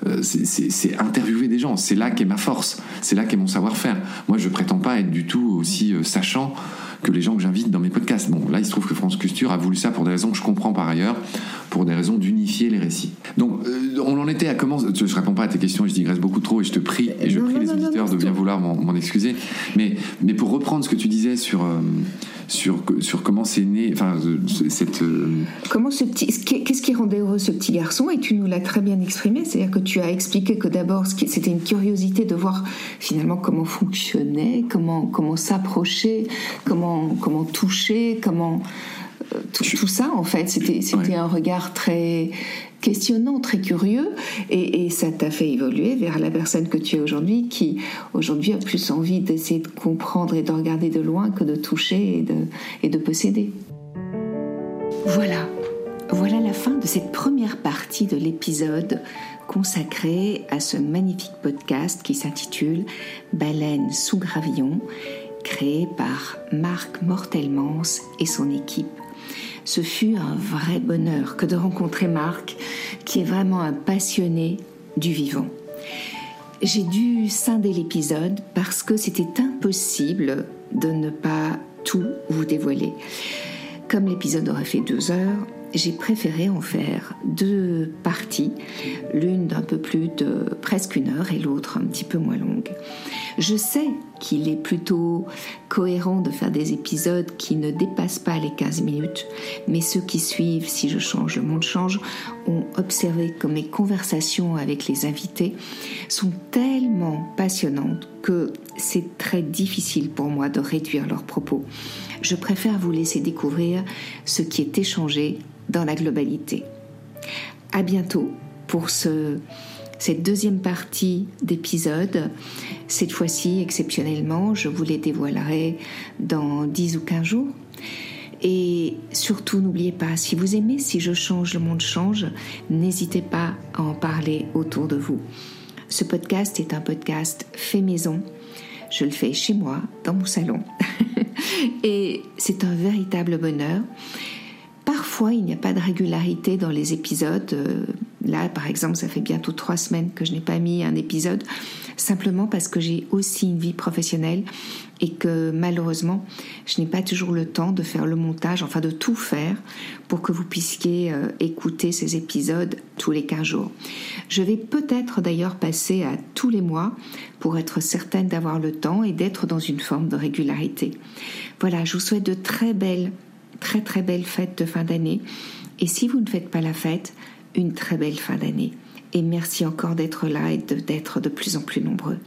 euh, c'est interviewer des gens. C'est là qu'est ma force. C'est là qu'est mon savoir-faire. Moi, je prétends pas être du tout aussi euh, sachant que les gens que j'invite dans mes podcasts. Bon, là, il se trouve que France Culture a voulu ça pour des raisons que je comprends par ailleurs, pour des raisons d'unifier les récits. Donc, euh, on en était à comment Je ne réponds pas à tes questions, je digresse beaucoup trop et je te prie, et je prie les auditeurs de bien vouloir m'en excuser. Mais, mais pour reprendre ce que tu disais sur sur, sur comment c'est né, enfin, cette. Euh, comment ce petit, qu'est-ce qui rendait heureux ce petit garçon? Et tu nous l'as très bien exprimé, c'est-à-dire que tu as expliqué que d'abord, c'était une curiosité de voir finalement comment fonctionnait, comment, comment s'approcher, comment, comment toucher, comment. Euh, tout, ça, en fait, c'était c'était un regard très questionnant, très curieux, et, ça t'a fait évoluer vers la personne que tu es aujourd'hui, qui aujourd'hui a plus envie d'essayer de comprendre et de regarder de loin que de toucher et de, et de posséder. Voilà, voilà la fin de cette première partie de l'épisode consacré à ce magnifique podcast qui s'intitule Baleine sous gravillon, créé par Marc Mortelmans et son équipe ce fut un vrai bonheur que de rencontrer Marc, qui est vraiment un passionné du vivant. J'ai dû scinder l'épisode parce que c'était impossible de ne pas tout vous dévoiler. Comme l'épisode aurait fait deux heures, j'ai préféré en faire deux parties, l'une d'un peu plus de presque une heure et l'autre un petit peu moins longue. Je sais qu'il est plutôt cohérent de faire des épisodes qui ne dépassent pas les 15 minutes, mais ceux qui suivent, si je change, le monde change, ont observé que mes conversations avec les invités sont tellement passionnantes que c'est très difficile pour moi de réduire leurs propos. Je préfère vous laisser découvrir ce qui est échangé dans la globalité. À bientôt pour ce cette deuxième partie d'épisode. Cette fois-ci, exceptionnellement, je vous les dévoilerai dans 10 ou 15 jours. Et surtout, n'oubliez pas, si vous aimez Si je change, le monde change, n'hésitez pas à en parler autour de vous. Ce podcast est un podcast fait maison. Je le fais chez moi, dans mon salon. Et c'est un véritable bonheur. Parfois, il n'y a pas de régularité dans les épisodes. Euh, Là, par exemple, ça fait bientôt trois semaines que je n'ai pas mis un épisode, simplement parce que j'ai aussi une vie professionnelle et que malheureusement, je n'ai pas toujours le temps de faire le montage, enfin de tout faire pour que vous puissiez euh, écouter ces épisodes tous les 15 jours. Je vais peut-être d'ailleurs passer à tous les mois pour être certaine d'avoir le temps et d'être dans une forme de régularité. Voilà, je vous souhaite de très belles, très très belles fêtes de fin d'année. Et si vous ne faites pas la fête, une très belle fin d'année. Et merci encore d'être là et d'être de, plus en plus nombreux.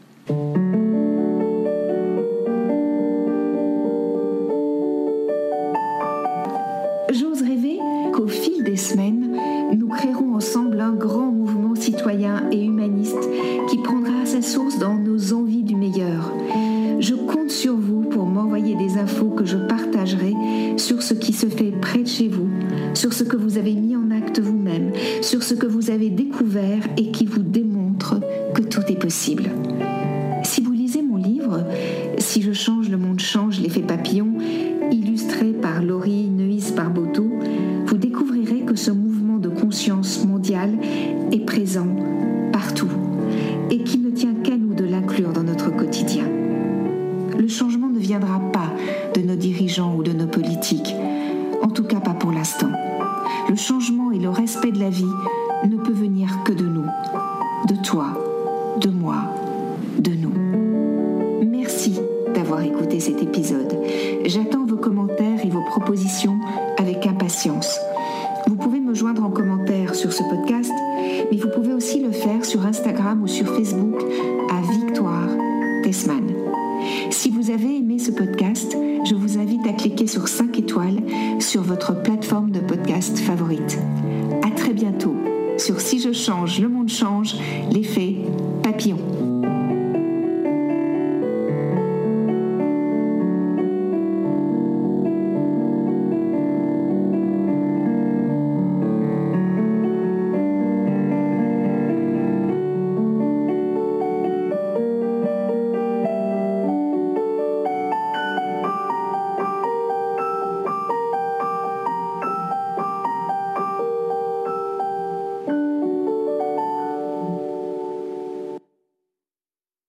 呀。